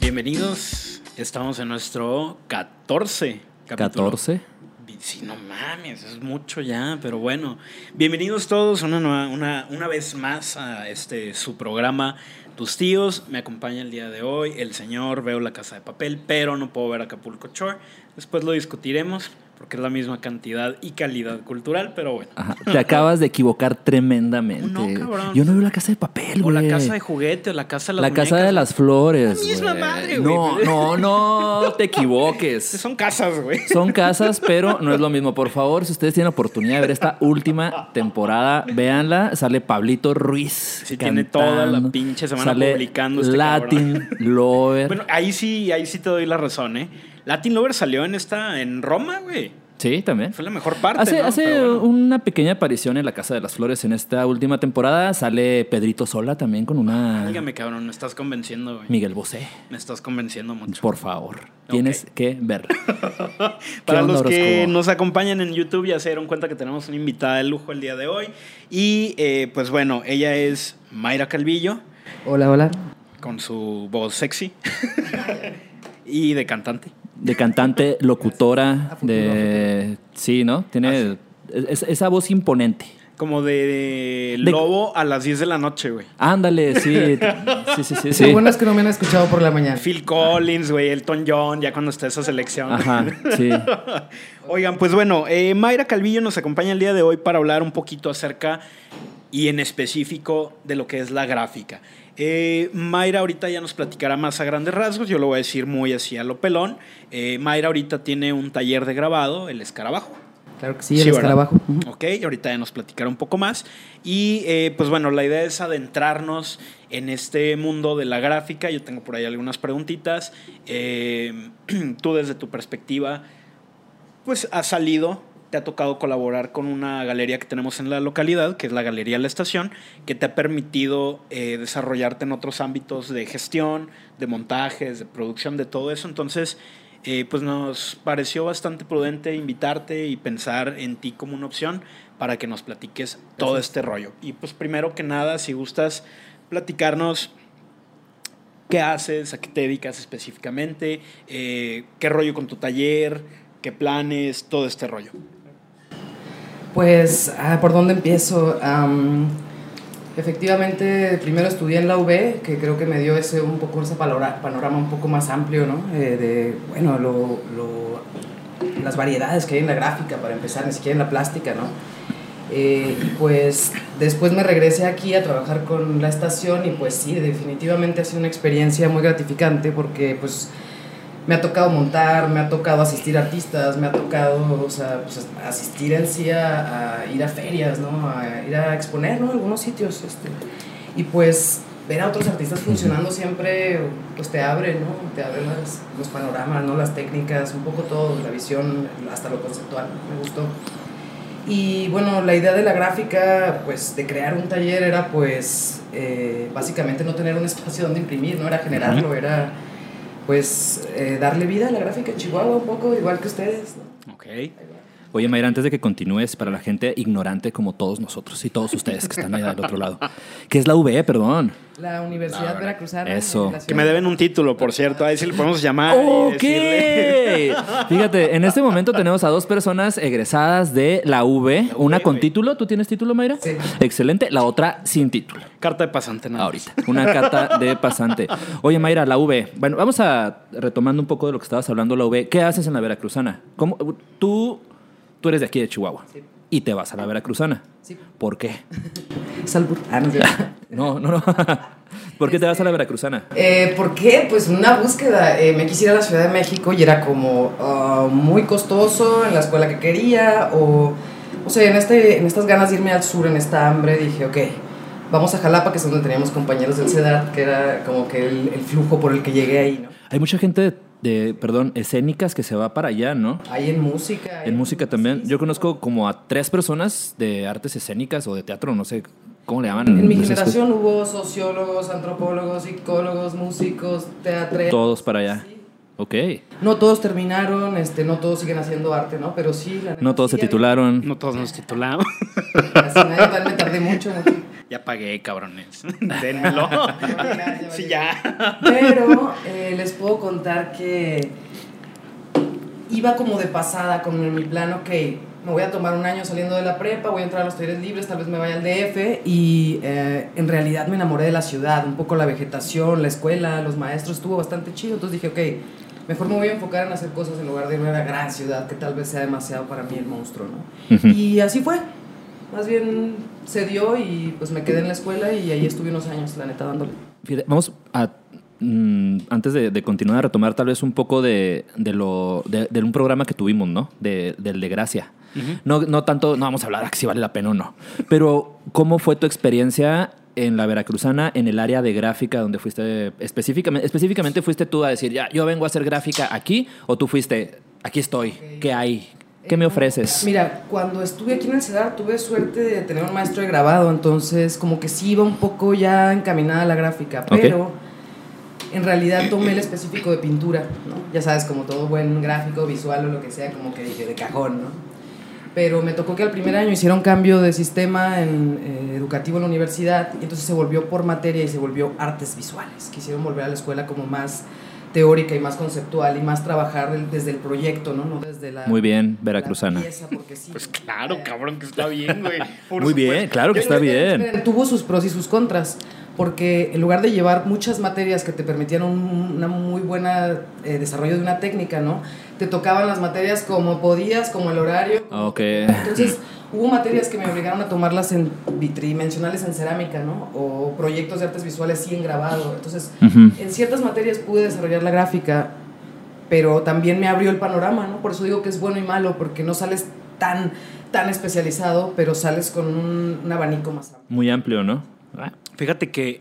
Bienvenidos, estamos en nuestro 14 capítulo. 14. Sí, no mames, es mucho ya, pero bueno. Bienvenidos todos una, nueva- una, una vez más a este su programa Tus tíos. Me acompaña el día de hoy el señor, veo la casa de papel, pero no puedo ver Acapulco Shore. Después lo discutiremos porque es la misma cantidad y calidad cultural, pero bueno. Ajá, Te acabas de equivocar tremendamente. No, cabrón. Yo no veo la casa de papel, O güey. la casa de juguete, o la casa de las La casa de las flores. La misma güey. madre, No, güey. no, no te equivoques. Son casas, güey. Son casas, pero no es lo mismo. Por favor, si ustedes tienen oportunidad de ver esta última temporada, véanla. Sale Pablito Ruiz. Sí, tiene toda la pinche semana Sale publicando este Latin Lover. Bueno, ahí sí, ahí sí te doy la razón, ¿eh? Latin Lover salió en esta, en Roma, güey. sí, también. Fue la mejor parte, Hace, ¿no? hace bueno. una pequeña aparición en la Casa de las Flores en esta última temporada. Sale Pedrito Sola también con una Dígame, cabrón, me estás convenciendo, güey. Miguel Bosé. Me estás convenciendo mucho. Por favor, tienes que verla. Para los que nos acompañan en YouTube ya se dieron cuenta que tenemos una invitada de lujo el día de hoy. Y eh, pues bueno, ella es Mayra Calvillo, Hola, hola. con su voz sexy y de cantante. De cantante, locutora, de... Sí, ¿no? Tiene es- esa voz imponente. Como de, de De- lobo a las 10 de la noche, güey. Ándale, sí. Sí, sí, sí. Lo sí. bueno es que no me han escuchado por la mañana. Phil Collins, güey, Elton John, ya cuando está esa selección. Ajá, sí. Oigan, pues bueno, eh, Mayra Calvillo nos acompaña el día de hoy para hablar un poquito acerca y en específico de lo que es la gráfica. Eh, Mayra ahorita ya nos platicará más a grandes rasgos, yo lo voy a decir muy así a lo pelón. Eh, Mayra ahorita tiene un taller de grabado, el escarabajo. Claro que sí, el escarabajo. Ok, ahorita ya nos platicará un poco más. Y eh, pues bueno, la idea es adentrarnos en este mundo de la gráfica. Yo tengo por ahí algunas preguntitas. Tú desde tu perspectiva, pues has salido, te ha tocado colaborar con una galería que tenemos en la localidad, que es la Galería La Estación, que te ha permitido eh, desarrollarte en otros ámbitos de gestión, de montajes, de producción, de todo eso. Entonces, eh, pues nos pareció bastante prudente invitarte y pensar en ti como una opción para que nos platiques todo este rollo. Y pues primero que nada, si gustas platicarnos qué haces, a qué te dedicas específicamente, eh, qué rollo con tu taller, qué planes, todo este rollo. Pues, ah, ¿por dónde empiezo? Am, efectivamente, primero estudié en la UB, que creo que me dio ese un poco ese panorama un poco más amplio, ¿no? Eh, de, bueno, lo, lo- las variedades que hay en la gráfica, para empezar, ni siquiera en la plástica, ¿no? Eh, y pues después me regresé aquí a trabajar con la estación y pues sí, definitivamente ha sido una experiencia muy gratificante porque pues me ha tocado montar, me ha tocado asistir a artistas, me ha tocado o sea, pues, asistir en sí a, a ir a ferias, ¿no? A ir a exponer, ¿no? Algunos sitios. Este. Y pues ver a otros artistas funcionando siempre pues te abre, ¿no? Te abre las- los panoramas, ¿no? Las técnicas, un poco todo, la visión, hasta lo conceptual, me gustó. Y bueno, la idea de la gráfica, pues de crear un taller era pues eh, básicamente no tener un espacio donde imprimir, no era generarlo, era pues eh, darle vida a la gráfica en Chihuahua un poco, igual que ustedes. ¿no? Ok. Oye, Mayra, antes de que continúes, para la gente ignorante como todos nosotros y todos ustedes que están allá del otro lado, ¿qué es la VE, perdón? La Universidad Veracruzana. Eso. Que me deben un título, por cierto. Ahí sí le podemos llamar. Ok. Fíjate, en este momento tenemos a dos personas egresadas de la V, una con título. ¿Tú tienes título, Mayra? Sí. Excelente. La otra sin título. Carta de pasante, nada. más. Ahorita. Una carta de pasante. Oye, Mayra, la V. Bueno, vamos a retomando un poco de lo que estabas hablando, la V. ¿Qué haces en la Veracruzana? ¿Cómo, tú, tú eres de aquí de Chihuahua Sí. Y te vas a la Veracruzana. Sí. ¿Por qué? Salud. Ah, no. No, no, no. ¿Por qué te vas a la Veracruzana? Eh, ¿Por qué? Pues una búsqueda. Eh, me quisiera ir a la Ciudad de México y era como ah, muy costoso en la escuela que quería o, o sea, en, este, en estas ganas de irme al sur, en esta hambre, dije, ok, vamos a Jalapa, que es donde teníamos compañeros del CEDAR, que era como que el, el flujo por el que llegué ahí, ¿no? Hay mucha gente de, perdón, escénicas que se va para allá, ¿no? Ahí en música. En música también. Yo conozco como a tres personas de artes escénicas o de teatro, no sé cómo le llaman. En mi generación hubo sociólogos, antropólogos, psicólogos, músicos, teatreros. Todos para allá. Sí. Ok. No todos terminaron, este, no todos siguen haciendo arte, ¿no? Pero sí, la No todos sí se hay- titularon. No todos nos titulamos. Así, también me tardé mucho, mucho. Ya pagué, cabrones. Ya, sí, ya. Pero eh, les puedo contar que iba como de pasada con mi plan, ok, me voy a tomar un año saliendo de la prepa, voy a entrar a los talleres libres, tal vez me vaya al DF y eh, en realidad me enamoré de la ciudad, un poco la vegetación, la escuela, los maestros, estuvo bastante chido, entonces dije, ok, mejor me voy a enfocar en hacer cosas en lugar de irme a una gran ciudad que tal vez sea demasiado para mí el monstruo, ¿no? Ujú. Y así fue. Más bien se dio y pues me quedé en la escuela y ahí estuve unos años, la neta, dándole. Fíjate, Vamos a. mm, antes de, de continuar a retomar tal vez un poco de, de lo de, de un programa que tuvimos, ¿no? De, del de Gracia. no, no tanto, no vamos a hablar a si vale la pena o no. Pero, ¿cómo fue tu experiencia en la Veracruzana, en el área de gráfica, donde fuiste específicamente, específicamente fuiste tú a decir, ya, yo vengo a hacer gráfica aquí, o tú fuiste, aquí estoy, ¿qué hay? ¿Qué me ofreces? Mira, cuando estuve aquí en el CEDAR tuve suerte de tener un maestro de grabado, entonces como que sí iba un poco ya encaminada a la gráfica, pero en realidad tomé el específico de pintura, ¿no? Ya sabes, como todo buen gráfico, visual o lo que sea, como que dije de cajón, ¿no? Pero me tocó que al primer año hiciera un cambio de sistema en, eh, educativo en la universidad y entonces se volvió por materia y se volvió artes visuales. Quisieron volver a la escuela como más teórica y más conceptual y más trabajar desde el proyecto, ¿no? No desde la... Muy bien, veracruzana. pieza, porque sí, Pues claro, cabrón, que está bien, güey. Por Muy bien, claro que está bien. Tuvo sus pros y sus contras, porque en lugar de llevar muchas materias que te permitían un una muy buena eh, desarrollo de una técnica, ¿no? Te tocaban las materias como podías, como el horario. Ok. Entonces, hubo materias que me obligaron a tomarlas en bi- tridimensionales en cerámica, ¿no? O proyectos de artes visuales sí en grabado. Entonces, Ujú. en ciertas materias pude desarrollar la gráfica, pero también me abrió el panorama, ¿no? Por eso digo que es bueno y malo, porque no sales tan, tan especializado, pero sales con un, un abanico más amplio. Muy amplio, ¿no? Fíjate que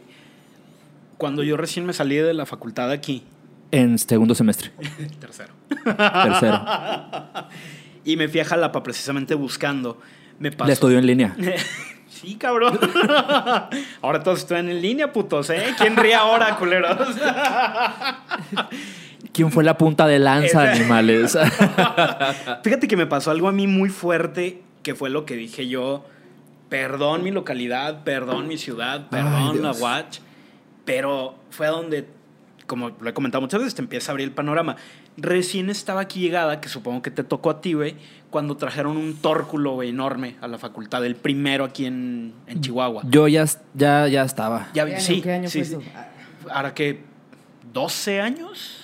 cuando yo recién me salí de la facultad aquí, En segundo semestre, tercero, tercero. y me fui a Jalapa precisamente buscando, me pasó. Le estudió en línea. Sí, cabrón. Ahora todos están en línea, putos, ¿eh? ¿Quién ríe ahora, culeros? ¿Quién fue la punta de lanza, Ese- animales? Fíjate que me pasó algo a mí muy fuerte, que fue lo que dije yo. Perdón mi localidad, perdón mi ciudad, perdón la. Watch. Pero fue donde, como lo he comentado muchas veces, te empieza a abrir el panorama. Recién estaba aquí llegada, que supongo que te tocó a ti, güey, cuando trajeron un tórculo, güey, enorme a la facultad, el primero aquí en, en Chihuahua. Yo ya, ya, ya estaba. Ya, ¿Qué año, sí, qué año sí, fue sí. eso? Ah, Ahora que, ¿12 años?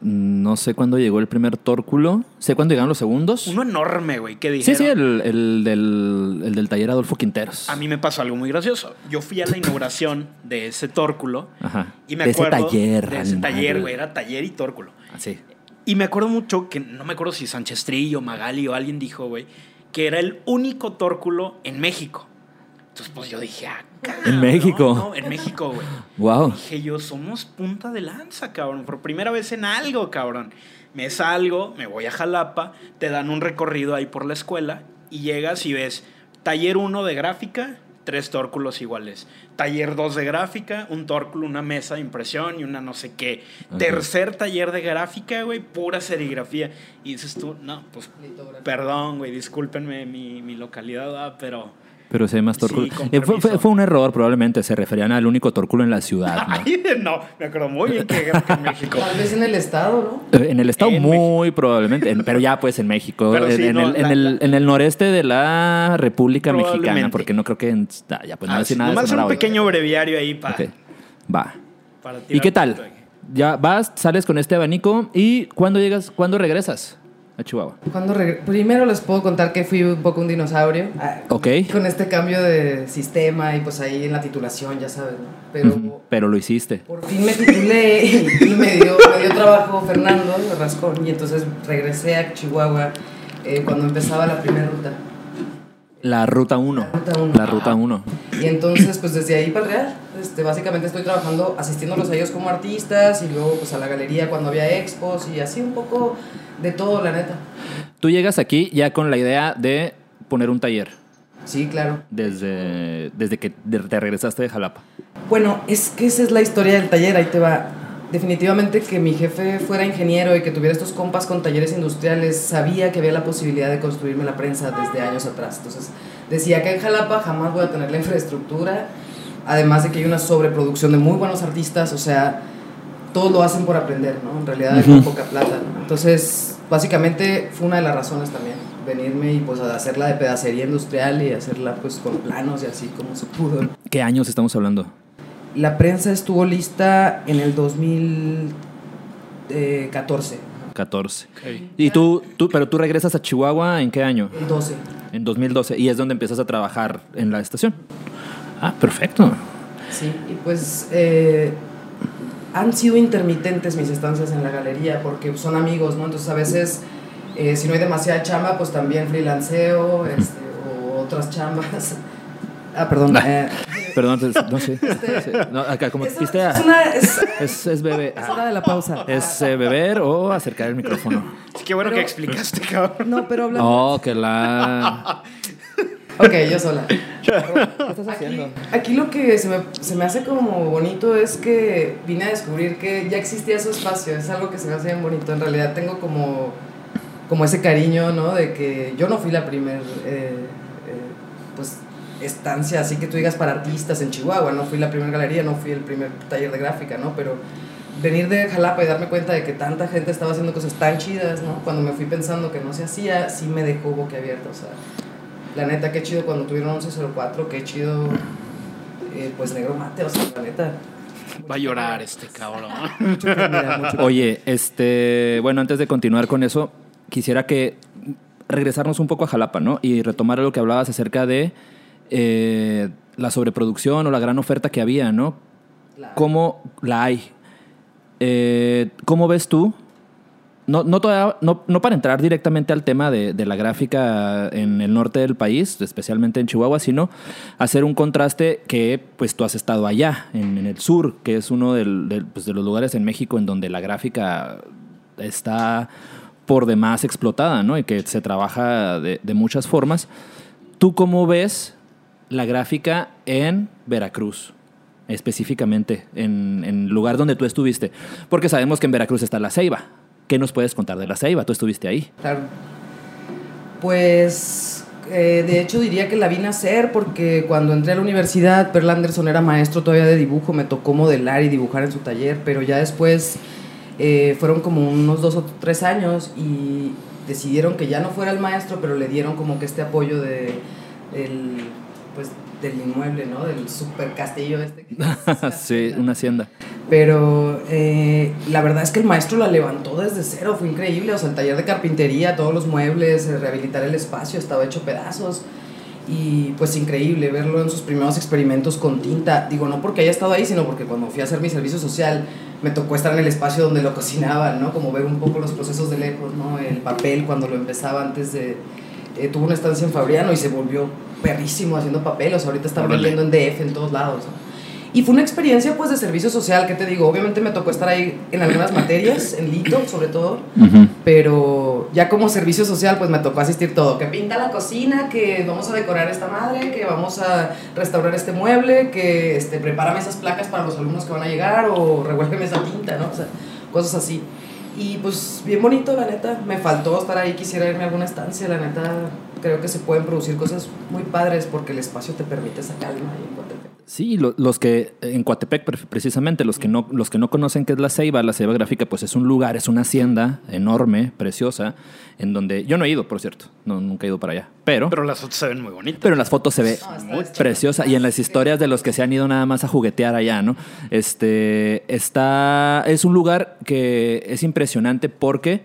No sé cuándo llegó el primer tórculo. Sé cuándo llegaron los segundos. Uno enorme, güey, que Sí, dijeron. sí, el, el del, el del taller Adolfo Quinteros. A mí me pasó algo muy gracioso. Yo fui a la inauguración de ese tórculo Ajá. y me De ese acuerdo taller, de ese animal. taller, güey, era taller y tórculo. Así. Y me acuerdo mucho que no me acuerdo si Sánchez Trillo, Magali o alguien dijo, güey, que era el único tórculo en México. Entonces, pues yo dije, ah, cabrón, ¿En México? No, en México, güey. Wow. Dije yo, somos punta de lanza, cabrón. Por primera vez en algo, cabrón. Me salgo, me voy a Jalapa, te dan un recorrido ahí por la escuela y llegas y ves taller 1 de gráfica, tres tórculos iguales. Taller 2 de gráfica, un tórculo, una mesa de impresión y una no sé qué. Ajá. Tercer taller de gráfica, güey, pura serigrafía. Y dices tú, no, pues perdón, güey, discúlpenme mi, mi localidad, ah, pero... Pero más Sí, tórculo. Eh, fue, fue- un error, probablemente. Se referían al único tórculo en la ciudad. ¿no? Ay, no, me acuerdo muy bien que en México. Tal vez en el estado, ¿no? Eh, En el estado En muy probablemente, en- pero ya pues en México, Pero en, sí, en no, el, en la- el- la- en el noreste de la República Mexicana, porque no creo que en, ah, ya pues no Ah, decir sí, nada de nomás un hoy. pequeño breviario ahí para... Va. para ¿Y qué tal? Ya vas, sales con este abanico y ¿cuándo llegas, cuándo regresas a Chihuahua? Cuando Primero les puedo contar que fui un poco un dinosaurio. ah, Ok. Con este cambio de sistema y pues ahí en la titulación, ya sabes, ¿no? Pero Pero lo hiciste. por fin me titulé y, me, dio, me dio trabajo Fernando Rascón y entonces regresé a Chihuahua eh, cuando empezaba la primera ruta. La ruta 1. La ruta uno. La ruta 1. Y entonces, pues desde ahí para el Real, este, básicamente estoy trabajando, asistiéndolos a ellos como artistas y luego pues a la galería cuando había expos y así un poco de todo, la neta. Tú llegas aquí ya con la idea de poner un taller Sí, claro. desde, desde que te regresaste de Jalapa. Bueno, es que esa es la historia del taller, ahí te va. definitivamente que mi jefe fuera ingeniero y que tuviera estos compas con talleres industriales, sabía que había la posibilidad de construirme la prensa desde años atrás. Entonces decía que en Jalapa jamás voy a tener la infraestructura, además de que hay una sobreproducción de muy buenos artistas, o sea, todos lo hacen por aprender, ¿no? En realidad hay muy poca plata. Entonces, básicamente fue una de las razones también, venirme y pues hacerla de pedacería industrial y hacerla pues con planos y así como se pudo. ¿Qué años estamos hablando? La prensa estuvo lista en el 2014. 14. ¿Y tú, tú, pero tú regresas a Chihuahua en qué año? En 12. En 2012. Y es donde empiezas a trabajar en la estación. Ah, perfecto. Sí, y pues eh, han sido intermitentes mis estancias en la galería porque son amigos, ¿no? Entonces a veces, eh, si no hay demasiada chamba, pues también freelanceo este, o otras chambas. Ah, perdón. Eh, Perdón, no sé. Sí, no, acá como es, ah, es una, es, es, es beber. es hora de la pausa. Es eh, beber o acercar el micrófono. Sí, qué bueno Pero- que explicaste, cabrón. No, pero hablando. Oh, que la. Ok, yo sola. ¿Qué estás Aquí, aquí lo que se me, se me hace como bonito es que vine a descubrir que ya existía su espacio, es algo que se me hace bien bonito. En realidad tengo como, como ese cariño, ¿no? De que yo no fui la primer, eh, eh, pues, estancia, así que tú digas para artistas en Chihuahua, no fui la primera galería, no fui el primer taller de gráfica, ¿no? Pero venir de Jalapa y darme cuenta de que tanta gente estaba haciendo cosas tan chidas, ¿no? Cuando me fui pensando que no se hacía, sí me dejó boquiabierta, o sea, la neta, qué chido cuando tuvieron 1104, qué chido, eh, pues negro mate, o sea, la neta. Va a llorar este cabrón. Mucho mucho Oye, este, bueno, antes de continuar con eso, quisiera que regresarnos un poco a Jalapa, ¿no? Y retomar lo que hablabas acerca de eh, la sobreproducción o la gran oferta que había, ¿no? ¿Cómo la hay? Eh, ¿Cómo ves tú? No, no, para entrar directamente al tema de, la gráfica en el norte del país, especialmente en Chihuahua, sino hacer un contraste que pues tú has estado allá, en, el sur, que es uno pues, de los lugares en México en donde la gráfica está por demás explotada, ¿no? Y que se trabaja de, de muchas formas. ¿Tú cómo ves la gráfica en Veracruz? Específicamente, en, en el lugar donde tú estuviste. Porque sabemos que en Veracruz está la Ceiba. ¿Qué nos puedes contar de la Ceiba? Tú estuviste ahí. Claro. Pues, eh, de hecho diría que la vi nacer porque cuando entré a la universidad, Perl Anderson era maestro todavía de dibujo, me tocó modelar y dibujar en su taller, pero ya después eh, fueron como unos dos o tres años y decidieron que ya no fuera el maestro, pero le dieron como que este apoyo de, del, pues, del inmueble, ¿no? Del super castillo este. que sí, una hacienda. pero eh, la verdad es que el maestro la levantó desde cero, fue increíble. O sea, el taller de carpintería, todos los muebles, eh, rehabilitar el espacio, estaba hecho pedazos. Y pues increíble verlo en sus primeros experimentos con tinta. Digo, no porque haya estado ahí, sino porque cuando fui a hacer mi servicio social me tocó estar en el espacio donde lo cocinaban, ¿no? Como ver un poco los procesos de lejos, ¿no? El papel cuando lo empezaba antes de... eh, tuvo una estancia en Fabriano y se volvió perrísimo haciendo papel. O sea, ahorita está Órale. vendiendo en DF en todos lados. ¿no? Y fue una experiencia pues de servicio social, ¿qué te digo? Obviamente me tocó estar ahí en algunas materias, en Lito sobre todo, pero ya como servicio social pues me tocó asistir todo, que pinta la cocina, que vamos a decorar esta madre, que vamos a restaurar este mueble, que este, prepárame esas placas para los alumnos que van a llegar o revuélveme esa tinta, ¿no? O sea, cosas así. Y pues bien bonito, la neta, me faltó estar ahí, quisiera irme a alguna estancia, la neta, creo que se pueden producir cosas muy padres porque el espacio te permite esa calma ahí en Coatepec. Sí, lo- los que en Coatepec pre- precisamente, los que no los que no conocen qué es la Ceiba, la Ceiba Gráfica, pues es un lugar, es una hacienda enorme, preciosa, en donde yo no he ido, por cierto, no nunca he ido para allá, pero Pero las fotos se ven muy bonitas. pero en las fotos se ve No, muy preciosa y en las historias de los que se han ido nada más a juguetear allá, ¿no? Este está es un lugar que es impresionante porque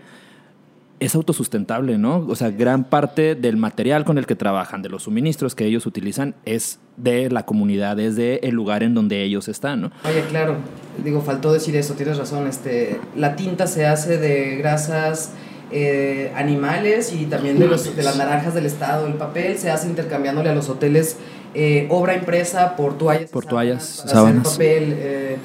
es autosustentable, ¿no? O sea, gran parte del material con el que trabajan, de los suministros que ellos utilizan, es de la comunidad, es de el lugar en donde ellos están, ¿no? Oye, claro, digo, faltó decir eso, tienes razón. Este, la tinta se hace de grasas eh, animales y también de, los, de las naranjas del estado. El papel se hace intercambiándole a los hoteles eh, obra impresa por toallas. Por toallas, sábanas. papel. eh,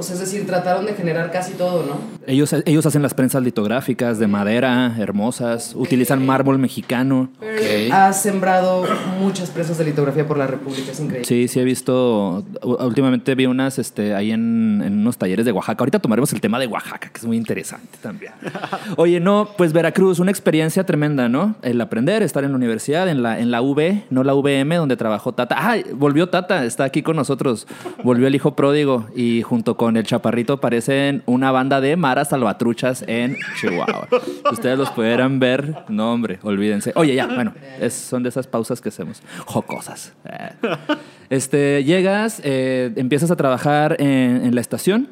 o sea, es decir, trataron de generar casi todo, ¿no? Ellos, ellos hacen las prensas litográficas de madera, hermosas, utilizan mármol mexicano. Pero Ha sembrado muchas prensas de litografía por la República, es increíble. Sí, sí he visto, últimamente vi unas este, ahí en, en unos talleres de Oaxaca. Ahorita tomaremos el tema de Oaxaca, que es muy interesante también. Oye, no, pues Veracruz, una experiencia tremenda, ¿no? El aprender, estar en la universidad, en la, en la UV, no la VM, donde trabajó Tata. Ah, volvió Tata, está aquí con nosotros. Volvió el hijo pródigo y junto con el chaparrito parecen una banda de maras salvatruchas en Chihuahua. Ustedes los pudieran ver, no hombre, olvídense. Oye, ya, bueno, es- son de esas pausas que hacemos, jocosas. Eh. Este, llegas, eh, empiezas a trabajar en, en la estación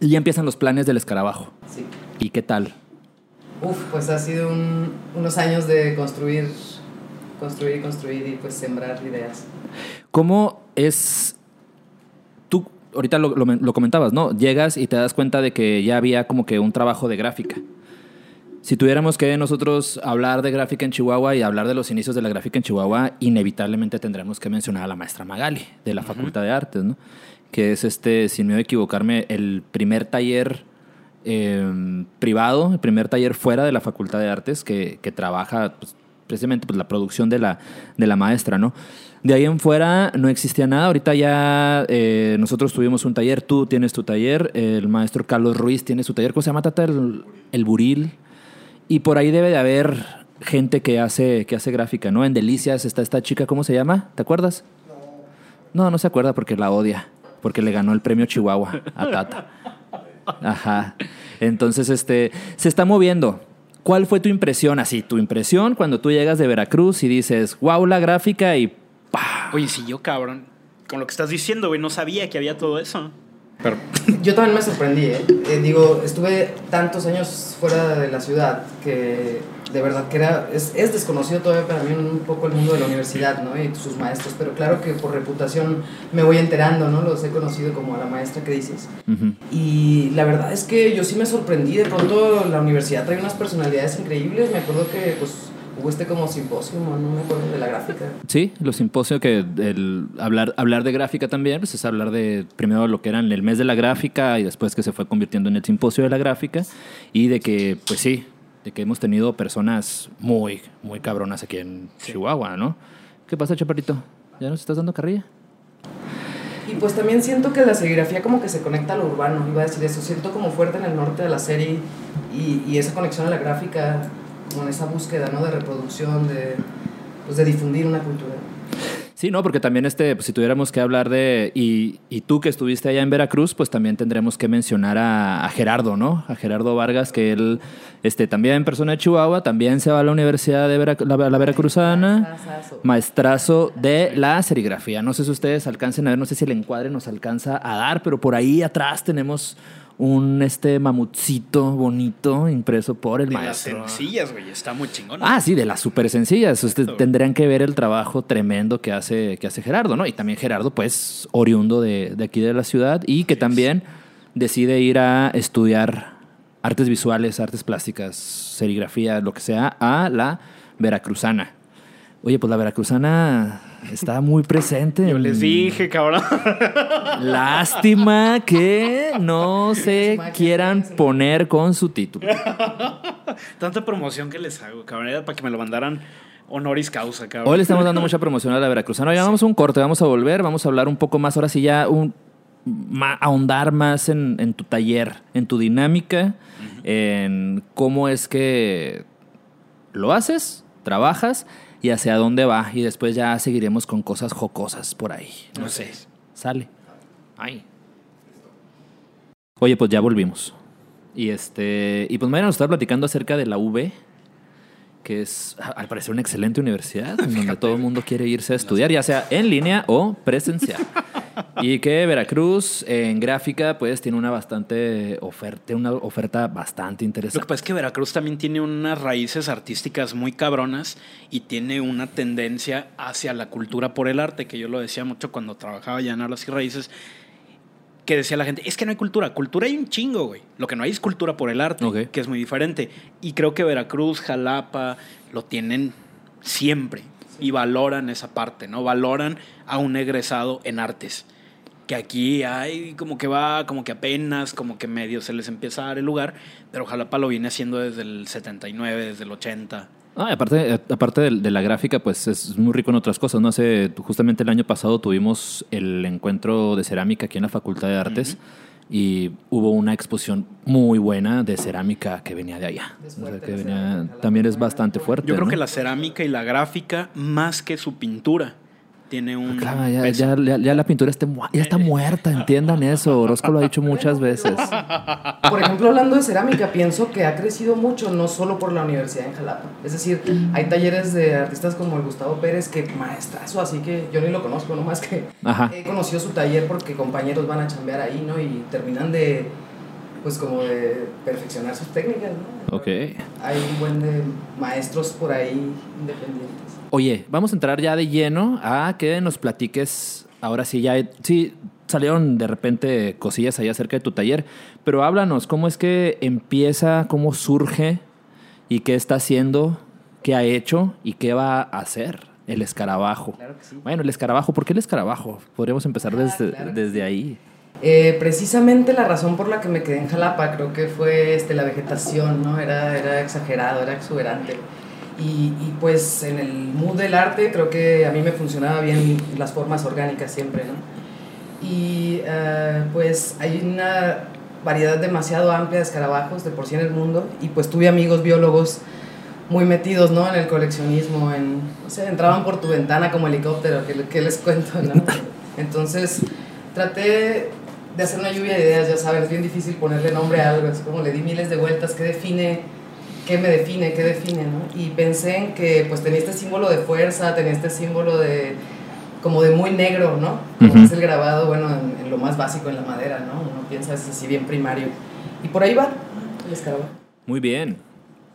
y ya empiezan los planes del escarabajo. Sí. ¿Y qué tal? Uf, pues ha sido un- unos años de construir, construir y construir y pues sembrar ideas. ¿Cómo es... Ahorita lo, lo men- lo comentabas, ¿no? Llegas y te das cuenta de que ya había como que un trabajo de gráfica. Si tuviéramos que nosotros hablar de gráfica en Chihuahua y hablar de los inicios de la gráfica en Chihuahua, inevitablemente tendremos que mencionar a la maestra Magali, de la Facultad de Artes, ¿no? Que es, este, sin miedo a equivocarme, el primer taller eh, privado, el primer taller fuera de la Facultad de Artes que, que trabaja pues, precisamente pues, la producción de la, de la maestra, ¿no? De ahí en fuera no existía nada. Ahorita ya eh, nosotros tuvimos un taller, tú tienes tu taller, el maestro Carlos Ruiz tiene su taller. ¿Cómo se llama, Tata? El, Buril. Y por ahí debe de haber gente que hace, que hace gráfica, ¿no? En Delicias está esta chica, ¿cómo se llama? ¿Te acuerdas? No, no se acuerda porque la odia, porque le ganó el premio Chihuahua a Tata. Ajá. Entonces, este, se está moviendo. ¿Cuál fue tu impresión? Así, tu impresión cuando tú llegas de Veracruz y dices, wow, la gráfica y ¡pah! Oye, si yo, cabrón, con lo que estás diciendo, güey, no sabía que había todo eso. Pero, Yo también me sorprendí, ¿eh? Eh, digo, estuve tantos años fuera de la ciudad que de verdad que era, es, es desconocido todavía para mí un poco el mundo de la universidad, ¿no? Y sus maestros, pero claro que por reputación me voy enterando, ¿no? Los he conocido como a la maestra que dices. Ujú. Y la verdad es que yo sí me sorprendí, de pronto la universidad trae unas personalidades increíbles, me acuerdo que pues hubo este como simposio, no no me acuerdo de la gráfica. Sí, los simposios que el hablar, hablar de gráfica también, pues es hablar de primero lo que era el mes de la gráfica y después que se fue convirtiendo en el simposio de la gráfica y de que, pues sí, de que hemos tenido personas muy, muy cabronas aquí en Chihuahua, ¿no? ¿Qué pasa, Chaparrito? ¿Ya nos estás dando carrilla? Y pues también siento que la serigrafía como que se conecta a lo urbano, iba a decir eso, siento como fuerte en el norte de la serie y, y esa conexión a la gráfica, como en esa búsqueda, ¿no? De reproducción, de, pues de difundir una cultura. Sí, no, porque también este, pues, si tuviéramos que hablar de, y, y tú que estuviste allá en Veracruz, pues también tendremos que mencionar a, a Gerardo, ¿no? A Gerardo Vargas, que él, este, también persona de Chihuahua, también se va a la Universidad de Vera- la, la Veracruzana, Maestrazo. maestrazo de la serigrafía. No sé si ustedes alcancen a ver, no sé si el encuadre nos alcanza a dar, pero por ahí atrás tenemos un este mamutcito bonito impreso por el de las maestro. sencillas, güey, está muy chingón. Ah, sí, de las súper sencillas. Ustedes tendrían que ver el trabajo tremendo que hace, que hace Gerardo, ¿no? Y también Gerardo, pues, oriundo de, de aquí de la ciudad y que también decide ir a estudiar artes visuales, artes plásticas, serigrafía, lo que sea, a la veracruzana. Oye, pues la veracruzana está muy presente. Yo les dije, cabrón. Lástima que no se quieran poner con su título. Tanta promoción que les hago, cabrón. Era para que me lo mandaran honoris causa, cabrón. Hoy le estamos dando mucha promoción a la Veracruzana. Oye, vamos a un corte, vamos a volver, vamos a hablar un poco más, ahora sí ya, un, ma- ahondar más en, en tu taller, en tu dinámica, en cómo es que lo haces, trabajas y hacia dónde va. Y después ya seguiremos con cosas jocosas por ahí. No sé, sale. Ay. Oye, pues ya volvimos. Y este, y pues mañana nos está platicando acerca de la UV, que es al parecer una excelente universidad en donde todo el mundo quiere irse a estudiar, ya sea en línea o presencial. Y que Veracruz en gráfica pues tiene una bastante oferta, una oferta bastante Lo que interesante. pasa es que Veracruz también tiene unas raíces artísticas muy cabronas y tiene una tendencia hacia la cultura por el arte, que yo lo decía mucho cuando trabajaba ya en Arlas y Raíces, que decía la gente, es que no hay cultura, cultura hay un chingo, güey. Lo que no hay es cultura por el arte, Ok. que es muy diferente. Y creo que Veracruz, Jalapa, lo tienen siempre y valoran esa parte, ¿no? Valoran a un egresado en artes. que aquí hay como que va, como que apenas, como que medio se les empieza a dar el lugar, pero Jalapa lo viene haciendo desde el 79, desde el 80. Ah, aparte, eh, aparte de, de la gráfica, pues es muy rico en otras cosas. No sé, justamente el año pasado tuvimos el encuentro de cerámica aquí en la Facultad de Artes y hubo una exposición muy buena de cerámica que venía de allá. O sea, que venía- también es bastante fuerte. Yo creo ¿no? que la cerámica y la gráfica, más que su pintura, tiene un Claro, ya, ya- ya- ya la pintura está, mu- ya está muerta, entiendan eso. Orozco lo ha dicho muchas veces. Por ejemplo, hablando de cerámica, pienso que ha crecido mucho, no solo por la universidad en Jalapa. Es decir, hay talleres de artistas como el Gustavo Pérez, que maestrazo, así que yo ni lo conozco, nomás que Ajá. he conocido su taller porque compañeros van a chambear ahí, ¿no? Y terminan de, pues como de perfeccionar sus técnicas, ¿no? Ok. Hay un buen de maestros por ahí independientes. Oye, vamos a entrar ya de lleno a que nos platiques. Ahora sí, ya sí salieron de repente cosillas ahí acerca de tu taller, pero háblanos, ¿cómo es que empieza, cómo surge y qué está haciendo, qué ha hecho y qué va a hacer el escarabajo? Claro que sí. Bueno, el escarabajo, ¿por qué el escarabajo? Podríamos empezar Ah, desde, claro desde ahí. Eh, precisamente la razón por la que me quedé en Jalapa creo que fue este, la vegetación, ¿no? Era, era exagerado, era exuberante. Y, y, pues en el mood del arte creo que a mí me funcionaba bien las formas orgánicas siempre, ¿no? Y eh, pues hay una variedad demasiado amplia de escarabajos de por sí en el mundo y pues tuve amigos biólogos muy metidos, ¿no? En el coleccionismo, en, o sea, entraban por tu ventana como helicóptero, que, que les cuento, ¿no? Entonces traté de hacer una lluvia de ideas, ya saben, es bien difícil ponerle nombre a algo, es como le di miles de vueltas, ¿qué define, qué me define, qué define, ¿no? Y pensé en que pues tenía este símbolo de fuerza, tenía este símbolo de como de muy negro, ¿no? Como Ujú. es el grabado, bueno, en, en lo más básico, en la madera, ¿no? Uno piensa es así bien primario. Y por ahí va el escarabajo. Muy bien.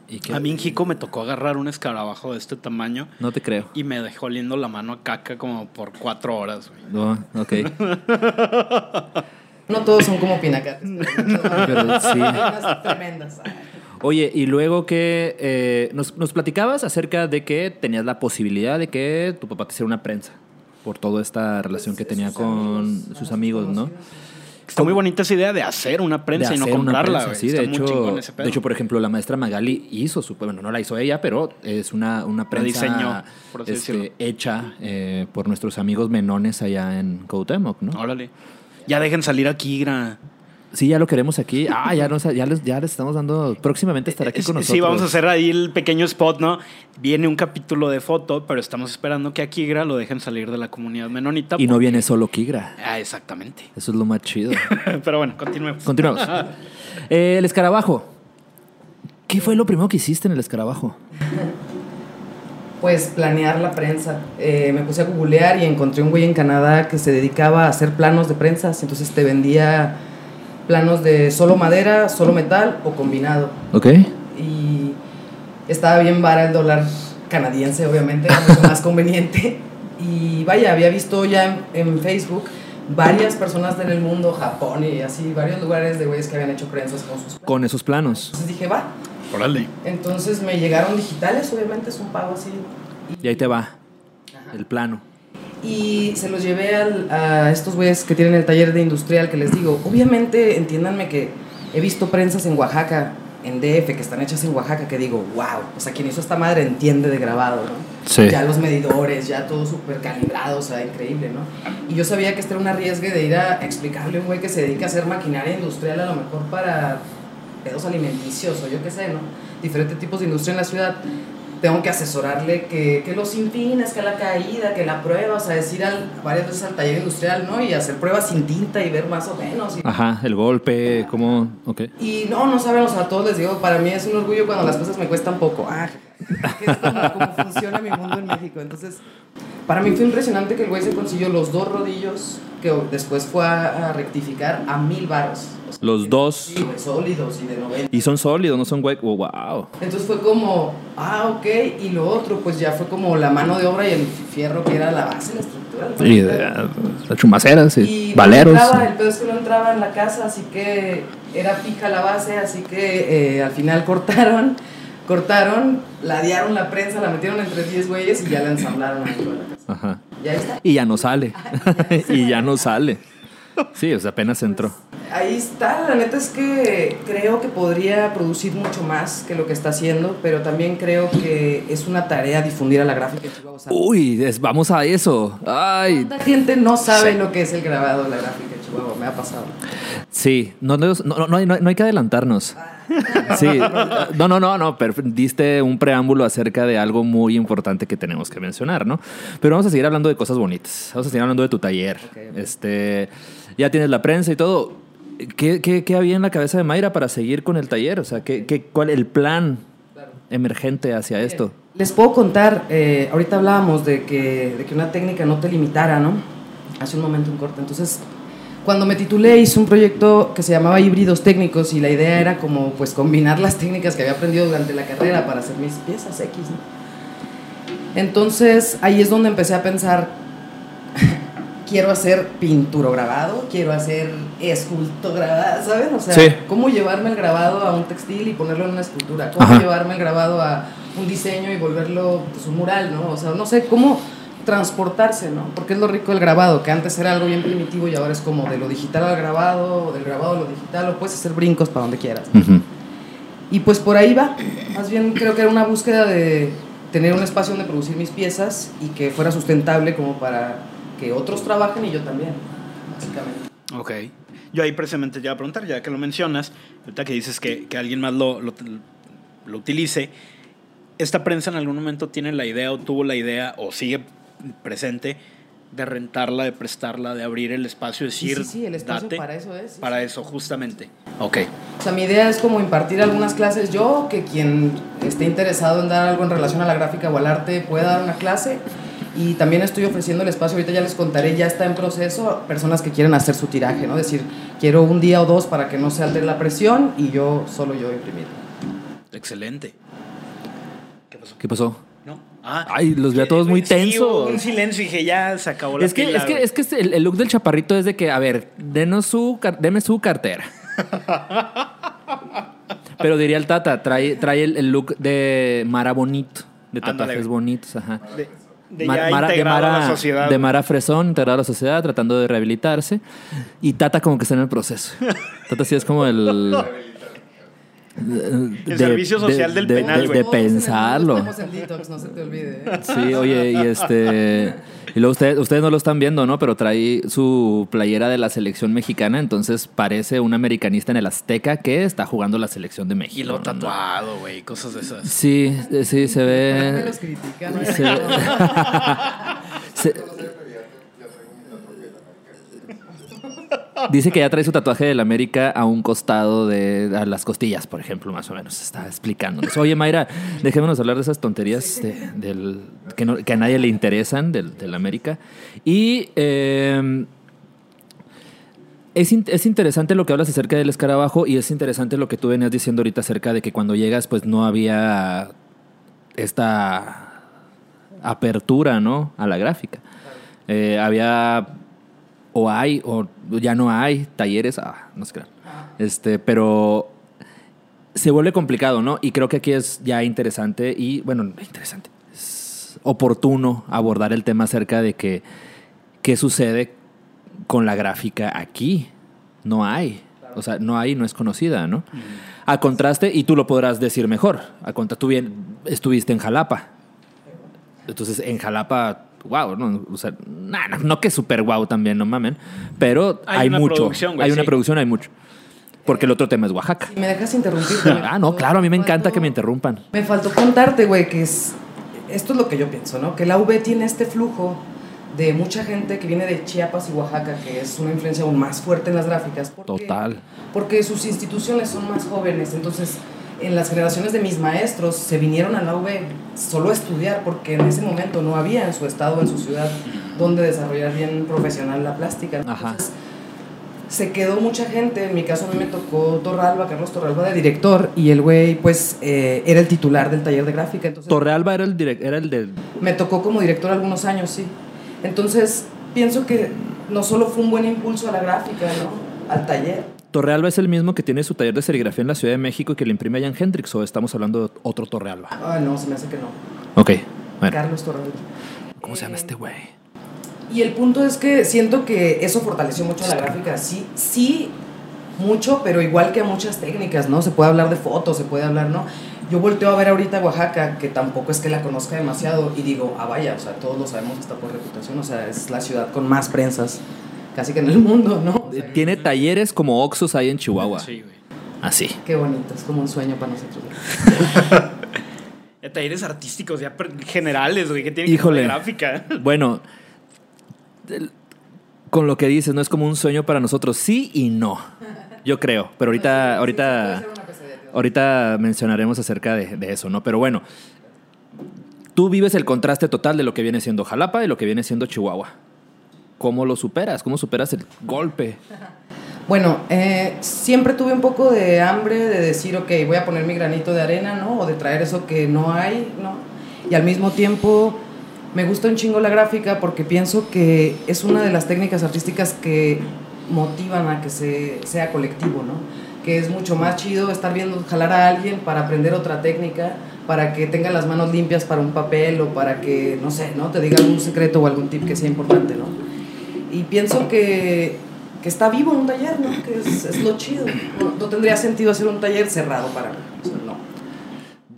¿Y A mí en Jico me tocó agarrar un escarabajo de este tamaño No te creo. y me dejó oliendo la mano a caca como por cuatro horas, güey. No, ok. No todos son como pinacates. Pero sí. Hay unas tremendas. Oye, y luego que eh, nos, nos platicabas acerca de que tenías la posibilidad de que tu papá te hiciera una prensa por toda esta relación que tenía Sus con amigos, sus amigos, ¿no? Está muy bonita esa idea de hacer una prensa y no comprarla, prensa, sí, Está de muy hecho, chingón ese pedo. de hecho, por ejemplo, la maestra Magali hizo su, bueno, no la hizo ella, pero es una, una prensa diseñó, por así este, hecha eh, por nuestros amigos menones allá en Cuauhtémoc, ¿no? Órale. Ya dejen salir aquí, Gra. Sí, ya lo queremos aquí. Ah, ya, nos, ya, les, ya les estamos dando. Próximamente estará aquí con Eh, nosotros. Sí, vamos a hacer ahí el pequeño spot, ¿no? Viene un capítulo de foto, pero estamos esperando que a Kigra lo dejen salir de la comunidad menonita. Y no viene solo Kigra. Ah, exactamente. Eso es lo más chido. pero bueno, continuemos. Continuamos. Eh, el escarabajo. ¿Qué fue lo primero que hiciste en el escarabajo? Pues planear la prensa. Eh, me puse a googlear y encontré un güey en Canadá que se dedicaba a hacer planos de prensas. Entonces te vendía planos de solo madera, solo metal o combinado. Ok. Y estaba bien vara el dólar canadiense, obviamente, era mucho más conveniente. Y vaya, había visto ya en, en Facebook varias personas en el mundo, Japón y así, varios lugares de güeyes que habían hecho prensas con sus planos. Con esos planos. Entonces dije, va. Órale. Entonces me llegaron digitales, obviamente es un pago así. Y ahí te va. El plano. Y se los llevé al- a estos güeyes que tienen el taller de industrial que les digo, obviamente entiéndanme que he visto prensas en Oaxaca, en DF, que están hechas en Oaxaca, que digo, wow, o sea, quien hizo esta madre entiende de grabado, ¿no? Sí. Ya los medidores, ya todo súper calibrado, o sea, increíble, ¿no? Y yo sabía que este era un arriesgue de ir a explicarle a un güey que se dedica a hacer maquinaria industrial, a lo mejor para pedos alimenticios o yo qué sé, ¿no? Diferentes tipos de industria en la ciudad. Tengo que asesorarle que, que los infines, que la caída, que la prueba, o sea, decir al, varias veces al taller industrial, ¿no? Y hacer pruebas sin tinta y ver más o menos. Y, Ajá, el golpe, cómo. Ok. y no, no saben, o sea, a todos les digo, para mí es un orgullo cuando las cosas me cuestan poco. Ah, que es como, como funciona mi mundo en México. Entonces, para mí fue impresionante que el güey se consiguió los dos rodillos que después fue a, a rectificar a mil varos. O sea, Los dos. Sí, sólidos y de 90. Y son sólidos, no son güey. Oh, wow. Entonces fue como, ah, ok, y lo otro, pues ya fue como la mano de obra y el fierro que era la base, la estructura. Sí, estructura. de, chumaceras, Y no valeros. entraba, el pedo es que no entraba en la casa, así que era fija la base, así que eh, al final cortaron, cortaron, ladearon la prensa, la metieron entre 10 güeyes y ya la ensamblaron la casa. Ajá. Y ahí está. Y ya no sale. y ya no sale. Sí, o sea, apenas entró. Ahí está, la neta es que creo que podría producir mucho más que lo que está haciendo, pero también creo que es una tarea difundir a la gráfica Chihuahua. Uy, es- vamos a eso. Ay, ¿Cuánta gente no sabe lo que es el grabado de la gráfica Chihuahua? Me ha pasado. sí, no, no, no, no hay, no hay que adelantarnos. Sí, no, no, no, no, pero diste un preámbulo acerca de algo muy importante que tenemos que mencionar, ¿no? Pero vamos a seguir hablando de cosas bonitas. Vamos a seguir hablando de tu taller. Este, ya tienes la prensa y todo. ¿Qué, qué, qué había en la cabeza de Mayra para seguir con el taller? O sea, ¿qué, qué, ¿cuál el plan emergente hacia esto? Les puedo contar, eh, ahorita hablábamos de que, de que una técnica no te limitara, ¿no? Hace un momento un corte. Entonces, cuando me titulé hice un proyecto que se llamaba Híbridos Técnicos y la idea era como pues combinar las técnicas que había aprendido durante la carrera para hacer mis piezas X, ¿no? Entonces, ahí es donde empecé a pensar, quiero hacer pinturograbado, quiero hacer escultograbado, ¿sabes? O sea, Sí. cómo llevarme el grabado a un textil y ponerlo en una escultura, cómo Ajá. llevarme el grabado a un diseño y volverlo pues, un mural, ¿no? O sea, no sé cómo transportarse, ¿no? Porque es lo rico del grabado, que antes era algo bien primitivo y ahora es como de lo digital al grabado, o del grabado a lo digital, o puedes hacer brincos para donde quieras. Y pues por ahí va. Más bien creo que era una búsqueda de tener un espacio donde producir mis piezas y que fuera sustentable como para que otros trabajen y yo también, básicamente. Ok. Yo ahí precisamente te iba a preguntar, ya que lo mencionas, ahorita que dices que, que alguien más lo, lo, lo utilice, ¿esta prensa en algún momento tiene la idea o tuvo la idea o sigue presente de rentarla, de prestarla, de abrir el espacio, Sí, decir, sí, sí, el espacio date? para eso es. sí, Para sí. eso, justamente. Ok. O sea, mi idea es como impartir algunas clases yo, que quien esté interesado en dar algo en relación a la gráfica o al arte pueda dar una clase. Y también estoy ofreciendo el espacio, ahorita ya les contaré, ya está en proceso, personas que quieren hacer su tiraje, ¿no? Decir, quiero un día o dos para que no se altere la presión y yo, solo yo imprimir. Excelente. ¿Qué pasó? ¿Qué pasó? Ah, Ay, los vi a todos muy sí, tensos. un silencio y dije, ya se acabó la Es que, pila, es que, es que este- el, el look del chaparrito es de que, a ver, denos su, deme su cartera. Pero diría el Tata, trae, trae el, el look de Mara bonito, de Ándale. tatuajes bonitos, ajá. De, de Mar- ya Mara, de a Mara- la sociedad. de Mara Fresón, integrado a la sociedad, tratando de rehabilitarse. Y Tata como que está en el proceso. Tata sí es como el... El servicio social del penal, de- güey. de pensarlo. Estamos en detox, no se te olvide. ¿eh? Sí, oye, y este. Y luego ustedes, ustedes no lo están viendo, ¿no? Pero trae su playera de la selección mexicana, entonces parece un americanista en el Azteca que está jugando la selección de México. Y lo tatuado, güey, cosas de esas. Sí, eh, sí, se ve. los critican. ¿no? se ve- se- Dice que ya trae su tatuaje del América a un costado de a las costillas, por ejemplo, más o menos. Está explicándonos. Oye, Mayra, dejémonos hablar de esas tonterías de- del, que, no- que a nadie le interesan del, del América. Y eh, es, es interesante lo que hablas acerca del escarabajo y es interesante lo que tú venías diciendo ahorita acerca de que cuando llegas, pues no había esta apertura, ¿no? A la gráfica. Eh, había o hay o ya no hay talleres, ah, no sé qué. Este, pero se vuelve complicado, ¿no? Y creo que aquí es ya interesante y bueno, interesante. Es oportuno abordar el tema acerca de que qué sucede con la gráfica aquí. No hay. O sea, no hay, no es conocida, ¿no? A contraste, y tú lo podrás decir mejor, a contra, tú bien estuviste en Jalapa. Entonces, en Jalapa, wow, no, o sea, nah, no, no que súper wow también, no mamen, pero Hay hay, una mucho. producción, güey, hay una producción, hay mucho. Porque el otro tema es Oaxaca. Si me dejas interrumpir. Ah, no, claro, a mí me encanta faltó- que me interrumpan. Me faltó contarte, güey, que es. Esto es lo que yo pienso, ¿no? Que la UB tiene este flujo de mucha gente que viene de Chiapas y Oaxaca, que es una influencia aún más fuerte en las gráficas. porque- Total. Porque sus instituciones son más jóvenes, entonces en las generaciones de mis maestros se vinieron a la UB solo a estudiar porque en ese momento no había en su estado, en su ciudad, donde desarrollar bien profesional la plástica. Ajá. Entonces, se quedó mucha gente, en mi caso a mí me tocó Torralba, Carlos Torralba de director, y el güey pues eh, era el titular del taller de gráfica, entonces Torrealba era el, direct- era el del... me tocó como director algunos años, sí. Entonces pienso que no solo fue un buen impulso a la gráfica, ¿no? Al taller. Torrealba es el mismo que tiene su taller de serigrafía en la Ciudad de México y que le imprime allá en Hendrix, o estamos hablando de otro Torrealba. Ay, no, se me hace que no. Ok, bueno. Carlos Torralba. ¿Cómo se llama Eh, este güey? Y el punto es que siento que eso fortaleció mucho la gráfica. Sí, sí, mucho, pero igual que a muchas técnicas, ¿no? Se puede hablar de fotos, se puede hablar, ¿no? Yo volteo a ver ahorita Oaxaca, que tampoco es que la conozca demasiado, y digo, ah, vaya, o sea, todos lo sabemos, está por reputación, o sea, es la ciudad con más prensas, casi que en el mundo, ¿no? O sea, Tiene talleres como Oxus ahí en Chihuahua. Sí, güey. Así. Qué bonito, es como un sueño para nosotros. Talleres artísticos, ya generales, güey, que tienen Híjole. que ver gráfica. Bueno, el- con lo que dices, no es como un sueño para nosotros, sí y no. Yo creo, pero ahorita, ahorita, ahorita mencionaremos acerca de, de eso, ¿no? Pero bueno, tú vives el contraste total de lo que viene siendo Jalapa y lo que viene siendo Chihuahua. ¿Cómo lo superas? ¿Cómo superas el golpe? Bueno, eh, siempre tuve un poco de hambre de decir, ok, voy a poner mi granito de arena, ¿no? O de traer eso que no hay, ¿no? Y al mismo tiempo me gusta un chingo la gráfica porque pienso que es una de las técnicas artísticas que motivan a que se, sea colectivo, ¿no? Que es mucho más chido estar viendo jalar a alguien para aprender otra técnica, para que tenga las manos limpias para un papel o para que, no sé, ¿no? Te diga algún secreto o algún tip que sea importante, ¿no? Y pienso que, que está vivo un taller, ¿no? Que es, es lo chido. No, no tendría sentido hacer un taller cerrado para mí. O sea, no.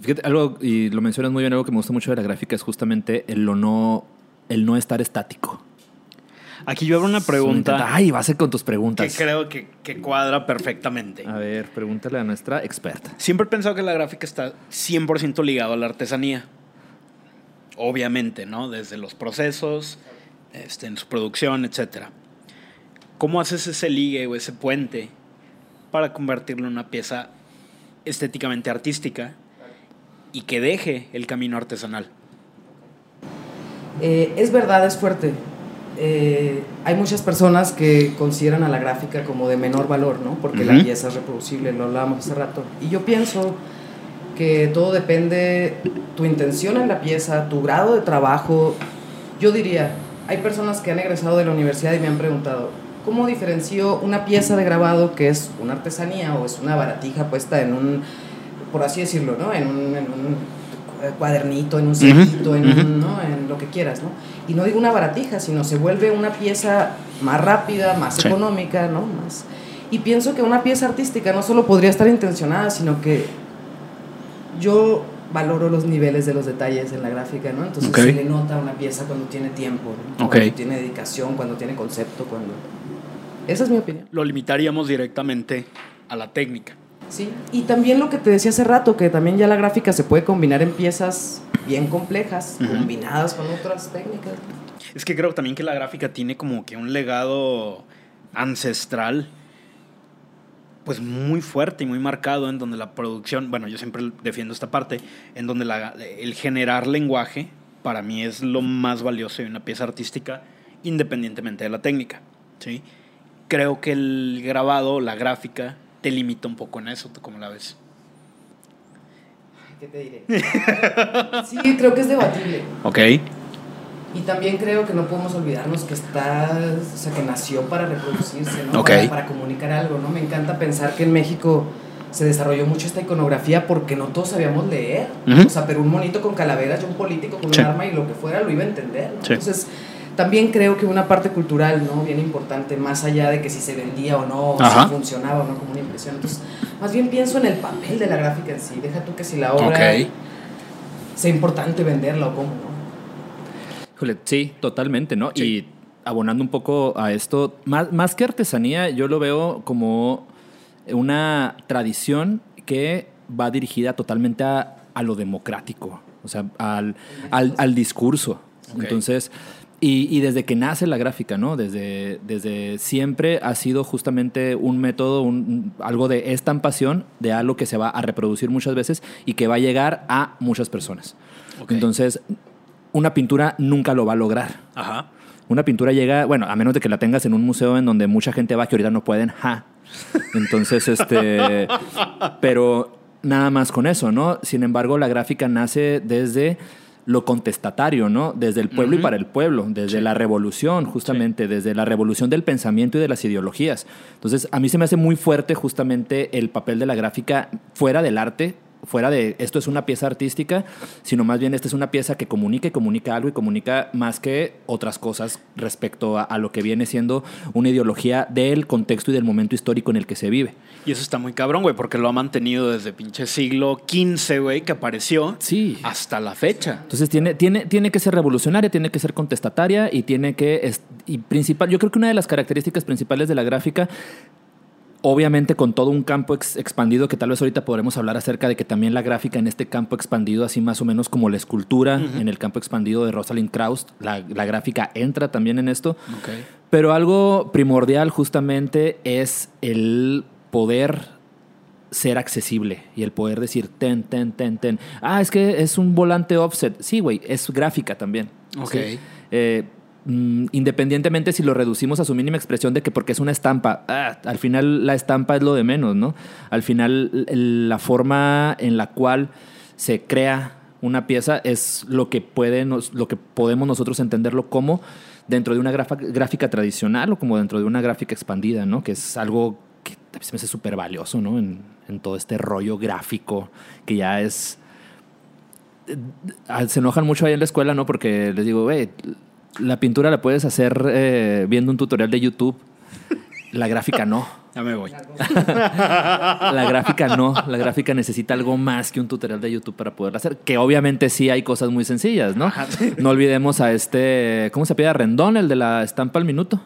Fíjate, algo, y lo mencionas muy bien, algo que me gusta mucho de la gráfica es justamente el, lo no, el no estar estático. Aquí yo abro una pregunta Ay, va a ser con tus que preguntas. creo que, que cuadra perfectamente. A ver, pregúntale a nuestra experta. Siempre he pensado que la gráfica está 100% ligado a la artesanía. Obviamente, ¿no? Desde los procesos, este, en su producción, etc. ¿Cómo haces ese ligue o ese puente para convertirlo en una pieza estéticamente artística y que deje el camino artesanal? Eh, es verdad, es fuerte. Eh, hay muchas personas que consideran a la gráfica como de menor valor, ¿no? Porque la Ujú. pieza es reproducible, lo hablábamos hace rato. Y yo pienso que todo depende tu intención en la pieza, tu grado de trabajo. Yo diría, hay personas que han egresado de la universidad y me han preguntado, ¿cómo diferencio una pieza de grabado que es una artesanía o es una baratija puesta en un, por así decirlo, ¿no? En un, en un cuadernito, en un sellito, en, un- ¿no? en lo que quieras, ¿no? Y no digo una baratija, sino se vuelve una pieza más rápida, más Sí. económica, ¿no? Más... Y pienso que una pieza artística no solo podría estar intencionada, sino que yo valoro los niveles de los detalles en la gráfica, ¿no? Entonces Ok. se le nota a una pieza cuando tiene tiempo, ¿no? Ok. cuando tiene dedicación, cuando tiene concepto, cuando... Esa es mi opinión. Lo limitaríamos directamente a la técnica. Sí, y también lo que te decía hace rato, que también ya la gráfica se puede combinar en piezas bien complejas, Ujú. combinadas con otras técnicas. Es que creo también que la gráfica tiene como que un legado ancestral pues muy fuerte y muy marcado en donde la producción, bueno, yo siempre defiendo esta parte, en donde la- el generar lenguaje para mí es lo más valioso de una pieza artística independientemente de la técnica, ¿sí? Creo que el grabado, la gráfica, te limita un poco en eso, ¿tú cómo la ves? ¿Qué te diré? sí, creo que es debatible. Ok. Y también creo que no podemos olvidarnos que está, o sea, que nació para reproducirse, ¿no? Para, para comunicar algo, ¿no? Me encanta pensar que en México se desarrolló mucho esta iconografía porque no todos sabíamos leer. O sea, pero un monito con calaveras y un político con Sí. un arma y lo que fuera lo iba a entender, ¿no? Sí. Entonces, también creo que una parte cultural, ¿no? Bien importante, más allá de que si se vendía o no, o si funcionaba o no como una impresión. Entonces, más bien pienso en el papel de la gráfica en sí. Deja tú que si la obra sea importante venderla o cómo, sí, totalmente, ¿no? Sí. Y abonando un poco a esto, más, más que artesanía, yo lo veo como una tradición que va dirigida totalmente a, a lo democrático, o sea, al, al, al discurso. Entonces, y, y desde que nace la gráfica, ¿no? Desde, desde siempre ha sido justamente un método, un, algo de estampación de algo que se va a reproducir muchas veces y que va a llegar a muchas personas. Entonces, una pintura nunca lo va a lograr. Ajá. Una pintura llega, bueno, a menos de que la tengas en un museo en donde mucha gente va que ahorita no pueden, ja. Entonces, este, pero nada más con eso, ¿no? Sin embargo, la gráfica nace desde lo contestatario, ¿no? Desde el pueblo y para el pueblo, desde Sí. la revolución, justamente, desde la revolución del pensamiento y de las ideologías. Entonces, a mí se me hace muy fuerte justamente el papel de la gráfica fuera del arte, fuera de esto es una pieza artística, sino más bien esta es una pieza que comunica y comunica algo y comunica más que otras cosas respecto a, a lo que viene siendo una ideología del contexto y del momento histórico en el que se vive. Y eso está muy cabrón, güey, porque lo ha mantenido desde pinche siglo XV, güey, que apareció Sí. hasta la fecha. Entonces tiene, tiene, tiene que ser revolucionaria, tiene que ser contestataria y tiene que... y principal, yo creo que una de las características principales de la gráfica, obviamente con todo un campo ex- expandido, que tal vez ahorita podremos hablar acerca de que también la gráfica en este campo expandido, así más o menos como la escultura en el campo expandido de Rosalind Krauss, la, la gráfica entra también en esto. Pero algo primordial justamente es el poder ser accesible y el poder decir ten, ten, ten, ten. Ah, es que es un volante offset. Sí, güey, es gráfica también. Ok. ¿sí? Eh, mm, independientemente si lo reducimos a su mínima expresión de que porque es una estampa, ah, al final la estampa es lo de menos, ¿no? Al final la forma en la cual se crea una pieza es lo que puede nos- lo que podemos nosotros entenderlo como dentro de una gráfica tradicional o como dentro de una gráfica expandida, ¿no? Que es algo que se me hace súper valioso, ¿no? En, todo este rollo gráfico que ya es ah, se enojan mucho ahí en la escuela, ¿no? Porque les digo, güey, la pintura la puedes hacer eh, viendo un tutorial de YouTube. La gráfica no. Ya me voy. La gráfica no. La gráfica necesita algo más que un tutorial de YouTube para poderla hacer. Que obviamente sí hay cosas muy sencillas, ¿no? No olvidemos a este. ¿Cómo se pide? Rendón, el de la estampa al minuto.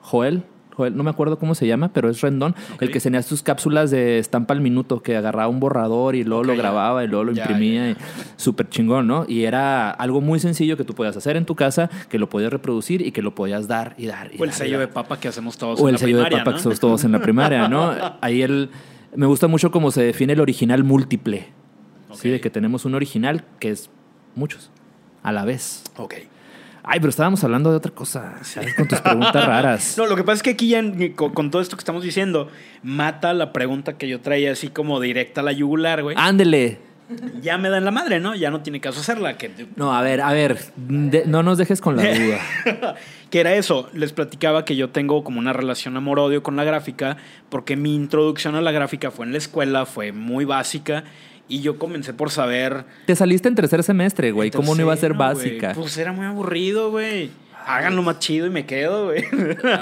Joel. Joel, no me acuerdo cómo se llama, pero es Rendón. El que tenía sus cápsulas de estampa al minuto, que agarraba un borrador y luego lo grababa y luego lo imprimía. ya, y Súper chingón, ¿no? Y era algo muy sencillo que tú podías hacer en tu casa, que lo podías reproducir y que lo podías dar y dar. Y O el dar sello de papa que hacemos todos O en el la sello de primaria, papa ¿no? que somos todos en la primaria, ¿no? Ahí el, me gusta mucho cómo se define el original múltiple. Sí, de que tenemos un original que es muchos a la vez. Ok. Ay, pero estábamos hablando de otra cosa. ¿sabes? Con tus preguntas raras. No, lo que pasa es que aquí ya con, con todo esto que estamos diciendo, mata la pregunta que yo traía así como directa a la yugular, güey. Ándele. Ya me dan la madre, ¿no? Ya no tiene caso hacerla. Que, No, a ver, a ver. de- no nos dejes con la duda. que era eso. Les platicaba que yo tengo como una relación amor-odio con la gráfica, porque mi introducción a la gráfica fue en la escuela, fue muy básica, y yo comencé por saber. Te saliste en tercer semestre, güey. ¿Cómo no iba a ser básica? Pues era muy aburrido, güey. Háganlo más chido y me quedo, güey.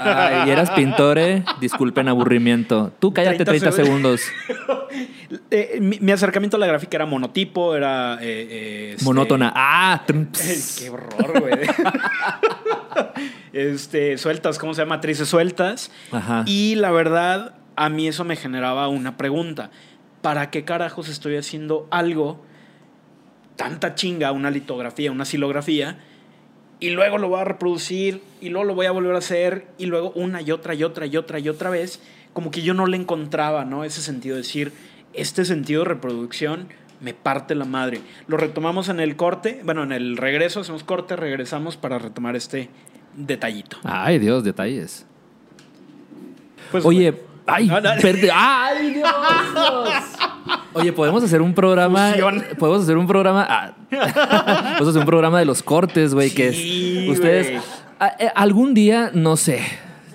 Ay, y eras pintor, ¿eh? Disculpen aburrimiento. Tú cállate 30, 30 segundos. Eh, mi, mi acercamiento a la gráfica era monotipo, era. eh, eh, este- Monótona. Ah, Ay, trumps. Qué horror, güey. este, sueltas, ¿cómo se llama? Matrices sueltas. Ajá. Y la verdad, a mí eso me generaba una pregunta. ¿Para qué carajos estoy haciendo algo, tanta chinga, una litografía, una silografía, y luego lo voy a reproducir, y luego lo voy a volver a hacer, y luego una y otra y otra y otra y otra vez? Como que yo no le encontraba, ¿no? Ese sentido de decir, este sentido de reproducción me parte la madre. Lo retomamos en el corte, bueno, en el regreso, hacemos corte, regresamos para retomar este detallito. Ay, Dios, detalles. Pues, Oye, bueno. Ay, No, no. perde- ay, Dios. Oye, podemos hacer un programa. Fusión. Podemos hacer un programa. ah, podemos hacer un programa de los cortes, güey. que es. Ustedes. a- eh, algún día, no sé.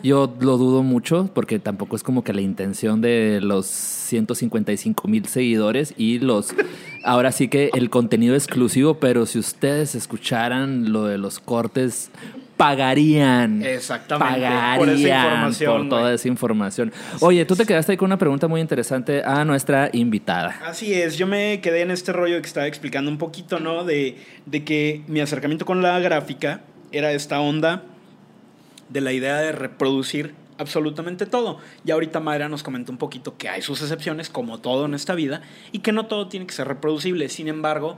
Yo lo dudo mucho porque tampoco es como que la intención de los 155 mil seguidores y los. Ahora sí que el contenido exclusivo, pero si ustedes escucharan lo de los cortes, pagarían. Exactamente, Pagarían por esa información, por toda esa información. Oye, tú te quedaste ahí con una pregunta muy interesante a nuestra invitada. Así es, yo me quedé en este rollo que estaba explicando un poquito, ¿no? De, de que mi acercamiento con la gráfica era esta onda de la idea de reproducir absolutamente todo. Y ahorita Mayra nos comentó un poquito que hay sus excepciones, como todo en esta vida, y que no todo tiene que ser reproducible. Sin embargo,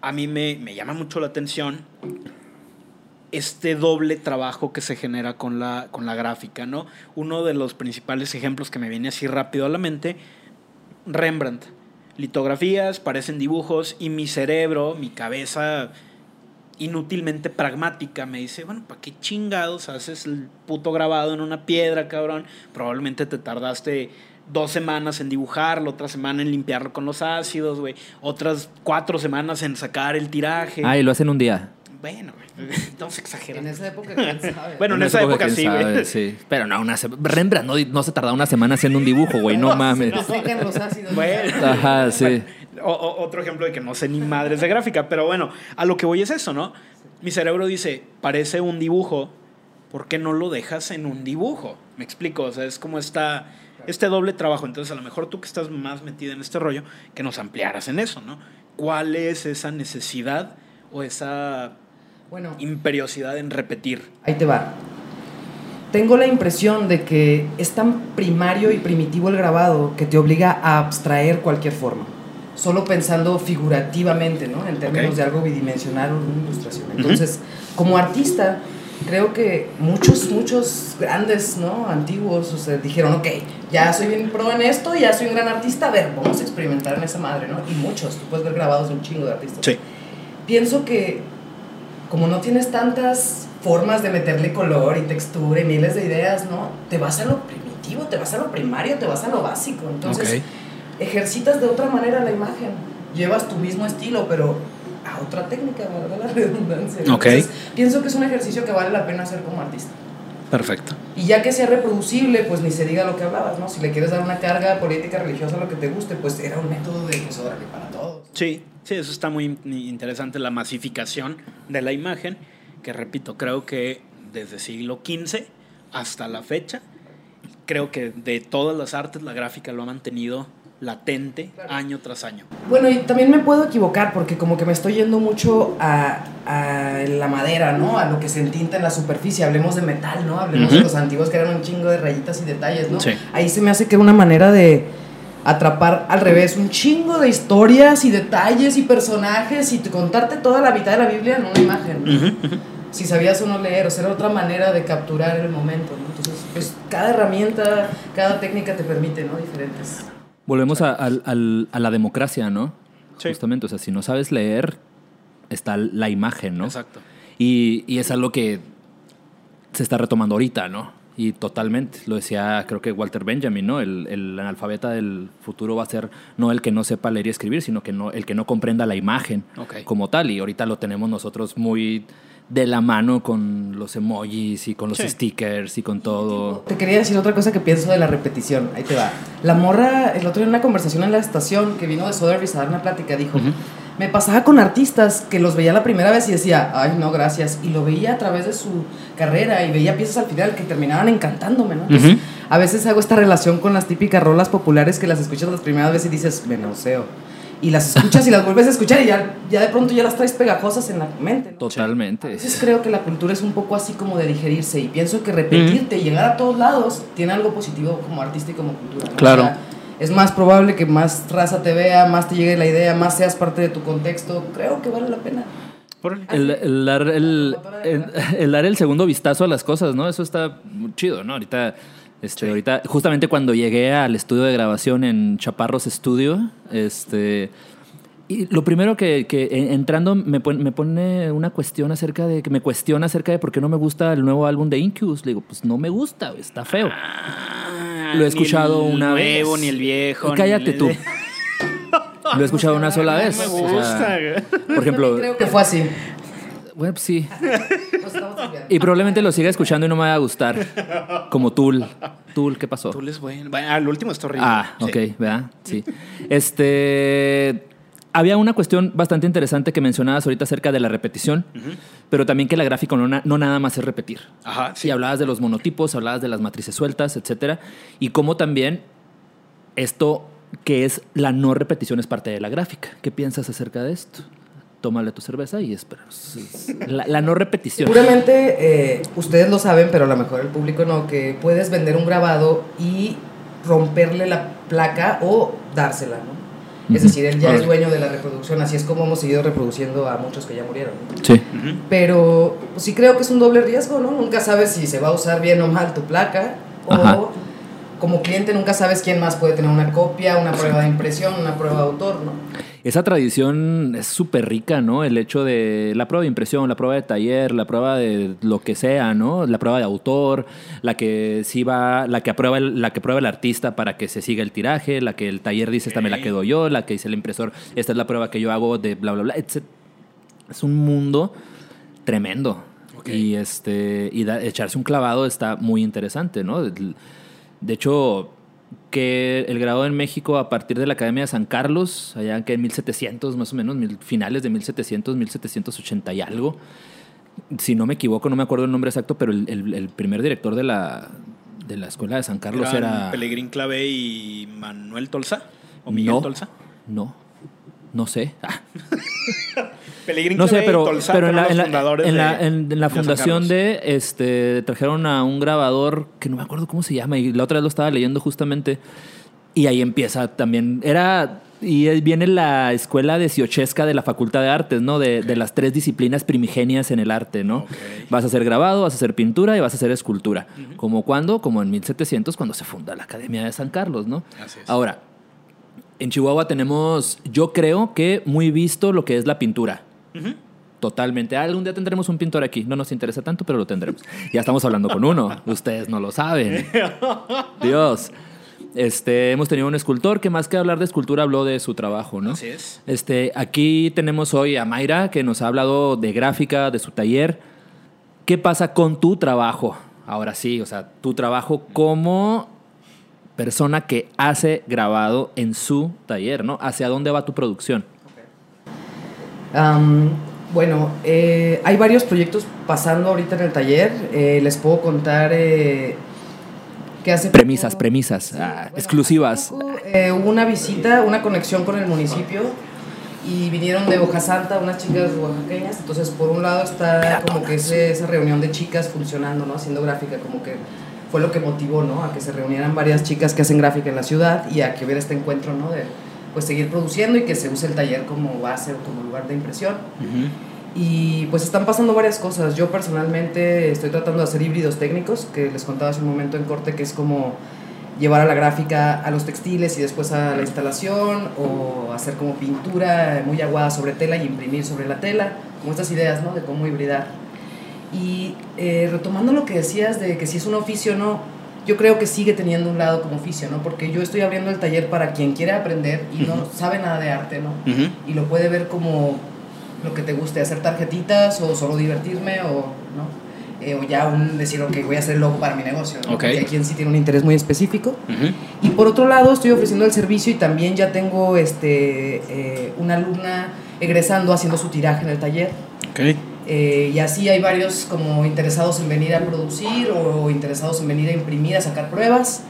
a mí me, me llama mucho la atención este doble trabajo que se genera con la, con la gráfica, ¿no? Uno de los principales ejemplos que me viene así rápido a la mente, Rembrandt. Litografías, parecen dibujos y mi cerebro, mi cabeza inútilmente pragmática me dice, bueno, ¿para qué chingados haces el puto grabado en una piedra, cabrón? Probablemente te tardaste dos semanas en dibujarlo, otra semana en limpiarlo con los ácidos, güey, otras cuatro semanas en sacar el tiraje. Ah, y lo hacen un día. Bueno, estamos En exagerando. esa época, quién sabe. Bueno, en esa época sí, sabe, güey. sí. Pero no, una Rembrandt no, no se tarda una semana haciendo un dibujo, güey, no mames. Se secan los ácidos. Bueno. Ajá, sí. Otro ejemplo de que no sé ni madres de gráfica, pero bueno, a lo que voy es eso, ¿no? Mi cerebro dice, parece un dibujo, ¿por qué no lo dejas en un dibujo? Me explico, o sea, es como esta, este doble trabajo. Entonces, a lo mejor tú que estás más metida en este rollo, que nos ampliaras en eso, ¿no? ¿Cuál es esa necesidad o esa bueno, imperiosidad en repetir? Ahí te va tengo la impresión de que es tan primario y primitivo el grabado que te obliga a abstraer cualquier forma, solo pensando figurativamente, ¿no? En términos de algo bidimensional o una ilustración. Entonces, como artista, creo que muchos, muchos grandes, ¿no? Antiguos, o sea, dijeron, ok, ya soy bien pro en esto, ya soy un gran artista, a ver, vamos a experimentar en esa madre, ¿no? Y muchos, tú puedes ver grabados de un chingo de artistas. Sí. Pienso que como no tienes tantas formas de meterle color y textura y miles de ideas, ¿no? Te vas a lo primitivo, te vas a lo primario, te vas a lo básico. Entonces, ejercitas de otra manera la imagen. Llevas tu mismo estilo, pero a otra técnica, ¿verdad? La redundancia. Entonces, pienso que es un ejercicio que vale la pena hacer como artista. Perfecto. Y ya que sea reproducible, pues ni se diga lo que hablabas, ¿no? Si le quieres dar una carga política, religiosa, lo que te guste, pues era un método de pues para todos. Sí, sí, eso está muy interesante, la masificación de la imagen que repito, creo que desde siglo XV hasta la fecha, creo que de todas las artes la gráfica lo ha mantenido latente año tras año. Bueno, y también me puedo equivocar porque como que me estoy yendo mucho a, a la madera, ¿no? A lo que se entinta en la superficie. Hablemos de metal, ¿no? Hablemos de los antiguos que eran un chingo de rayitas y detalles, ¿no? Ahí se me hace que era una manera de atrapar al revés un chingo de historias y detalles y personajes y contarte toda la mitad de la Biblia en una imagen si sabías o no leer, o sea, era otra manera de capturar el momento, ¿no? Entonces, pues cada herramienta, cada técnica te permite, ¿no? Diferentes. Volvemos a, la democracia, ¿no? Justamente, o sea, si no sabes leer, está la imagen, ¿no? Exacto. Y, y es algo que se está retomando ahorita, ¿no? Y totalmente, lo decía creo que Walter Benjamin, ¿no? El, el, analfabeta del futuro va a ser no el que no sepa leer y escribir, sino que no, el que no comprenda la imagen como tal. Y ahorita lo tenemos nosotros muy de la mano con los emojis y con los stickers y con todo. Te quería decir otra cosa que pienso de la repetición. Ahí te va. La morra, el otro día en una conversación en la estación que vino de Sotheby's a dar una plática, dijo: Me pasaba con artistas que los veía la primera vez y decía, ay, no, gracias. Y lo veía a través de su carrera y veía piezas al final que terminaban encantándome, ¿no? a veces hago esta relación con las típicas rolas populares que las escuchas las primeras veces y dices, me y las escuchas y las vuelves a escuchar y ya, ya de pronto ya las traes pegajosas en la mente. Totalmente. Entonces creo que la cultura es un poco así como de digerirse y pienso que repetirte y llegar a todos lados tiene algo positivo como artista y como cultura. Claro. es más probable que más raza te vea, más te llegue la idea, más seas parte de tu contexto. Creo que vale la pena. El, el, dar el, el, dar el segundo vistazo a las cosas, ¿no? Eso está chido, ¿no? Ahorita este, ahorita, justamente cuando llegué al estudio de grabación en Chaparros Studio, este, y lo primero que, entrando me pone, me pone, una cuestión acerca de, que me cuestiona acerca de por qué no me gusta el nuevo álbum de Incubus. Le digo, pues no me gusta, está feo. Ah, lo he escuchado una vez. nuevo, ni el viejo. Cállate tú. Lo he escuchado una sola vez. No me gusta. por ejemplo. Creo que fue así. Bueno, sí. y probablemente lo siga escuchando y no me va a gustar. Como Tool. Tool, ¿qué pasó? Tool es bueno. Al último está horrible. Ah, ok, ¿verdad? Sí. Este. Había una cuestión bastante interesante que mencionabas ahorita acerca de la repetición, pero también que la gráfica no, no, nada más es repetir. Ajá, sí. Y hablabas de los monotipos, hablabas de las matrices sueltas, etcétera, y cómo también esto que es la no repetición es parte de la gráfica. ¿Qué piensas acerca de esto? Tómale tu cerveza y espera. La, no repetición. Seguramente eh, ustedes lo saben, pero a lo mejor el público no, que puedes vender un grabado y romperle la placa o dársela, ¿no? Es decir, él ya es dueño de la reproducción, así es como hemos seguido reproduciendo a muchos que ya murieron. Sí. Pero pues, sí creo que es un doble riesgo, ¿no? Nunca sabes si se va a usar bien o mal tu placa o como cliente nunca sabes quién más puede tener una copia, una prueba de impresión, una prueba de autor, ¿no? Esa tradición es súper rica, ¿no? El hecho de la prueba de impresión, la prueba de taller, la prueba de lo que sea, ¿no? La prueba de autor, la que sí va, la que aprueba el, la que prueba el artista para que se siga el tiraje, la que el taller dice esta me la quedo yo, la que dice el impresor, esta es la prueba que yo hago de bla bla bla, etc. Es un mundo tremendo. Y este y echarse un clavado está muy interesante, ¿no? De hecho, que el grado en México a partir de la Academia de San Carlos, allá que en 1700 más o menos, finales de 1700, 1780 y algo. Si no me equivoco, no me acuerdo el nombre exacto, pero el, primer director de la, de la Escuela de San Carlos era... Pelegrín Clave y Manuel Tolsa. ¿O Miguel no, Tolsa? No, no sé. Ah. No sé, pero, pero en la, en la, en la, en la fundación de, este, trajeron a un grabador que no me acuerdo cómo se llama y la otra vez lo estaba leyendo justamente y ahí empieza también, era, y viene la escuela de Siochesca de la Facultad de Artes, ¿no? De, de las tres disciplinas primigenias en el arte, ¿no? Vas a hacer grabado, vas a hacer pintura y vas a hacer escultura. ¿Como cuando? Como en 1700 cuando se funda la Academia de San Carlos, ¿no? Así es. Ahora, en Chihuahua tenemos, yo creo que muy visto lo que es la pintura. Totalmente. Algún día tendremos un pintor aquí. No nos interesa tanto, pero lo tendremos. Ya estamos hablando con uno. Ustedes no lo saben. Dios. Este, hemos tenido un escultor que más que hablar de escultura habló de su trabajo, ¿no? Así es. Este, aquí tenemos hoy a Mayra que nos ha hablado de gráfica, de su taller. ¿Qué pasa con tu trabajo? Ahora sí, o sea, tu trabajo como persona que hace grabado en su taller, ¿no? ¿Hacia dónde va tu producción? bueno, eh, hay varios proyectos pasando ahorita en el taller. Eh, les puedo contar eh, que hace... Premisas, premisas, ah, exclusivas. hubo una visita, una conexión con el municipio y vinieron de Hoja Santa unas chicas oaxaqueñas. Entonces, por un lado está como que esa reunión de chicas funcionando, ¿no? Haciendo gráfica, como que fue lo que motivó, ¿no? A que se reunieran varias chicas que hacen gráfica en la ciudad y a que hubiera este encuentro, ¿no? De pues seguir produciendo y que se use el taller como base o como lugar de impresión. Y pues están pasando varias cosas. Yo personalmente estoy tratando de hacer híbridos técnicos, que les contaba hace un momento en corte, que es como llevar a la gráfica a los textiles y después a la instalación, o hacer como pintura muy aguada sobre tela y imprimir sobre la tela, como estas ideas, ¿no? De cómo hibridar. Y eh, retomando lo que decías de que si es un oficio o no, yo creo que sigue teniendo un lado como oficio, ¿no? Porque yo estoy abriendo el taller para quien quiere aprender y no sabe nada de arte, ¿no? Y lo puede ver como lo que te guste, hacer tarjetitas o solo divertirme o, ¿no? Eh, o ya un decir, ok, voy a hacer el logo para mi negocio, ¿no? Porque hay quien sí tiene un interés muy específico. Y por otro lado, estoy ofreciendo el servicio y también ya tengo este, eh, una alumna egresando haciendo su tiraje en el taller. Okay. Eh, y así hay varios como interesados en venir a producir o, interesados en venir a imprimir, a sacar pruebas.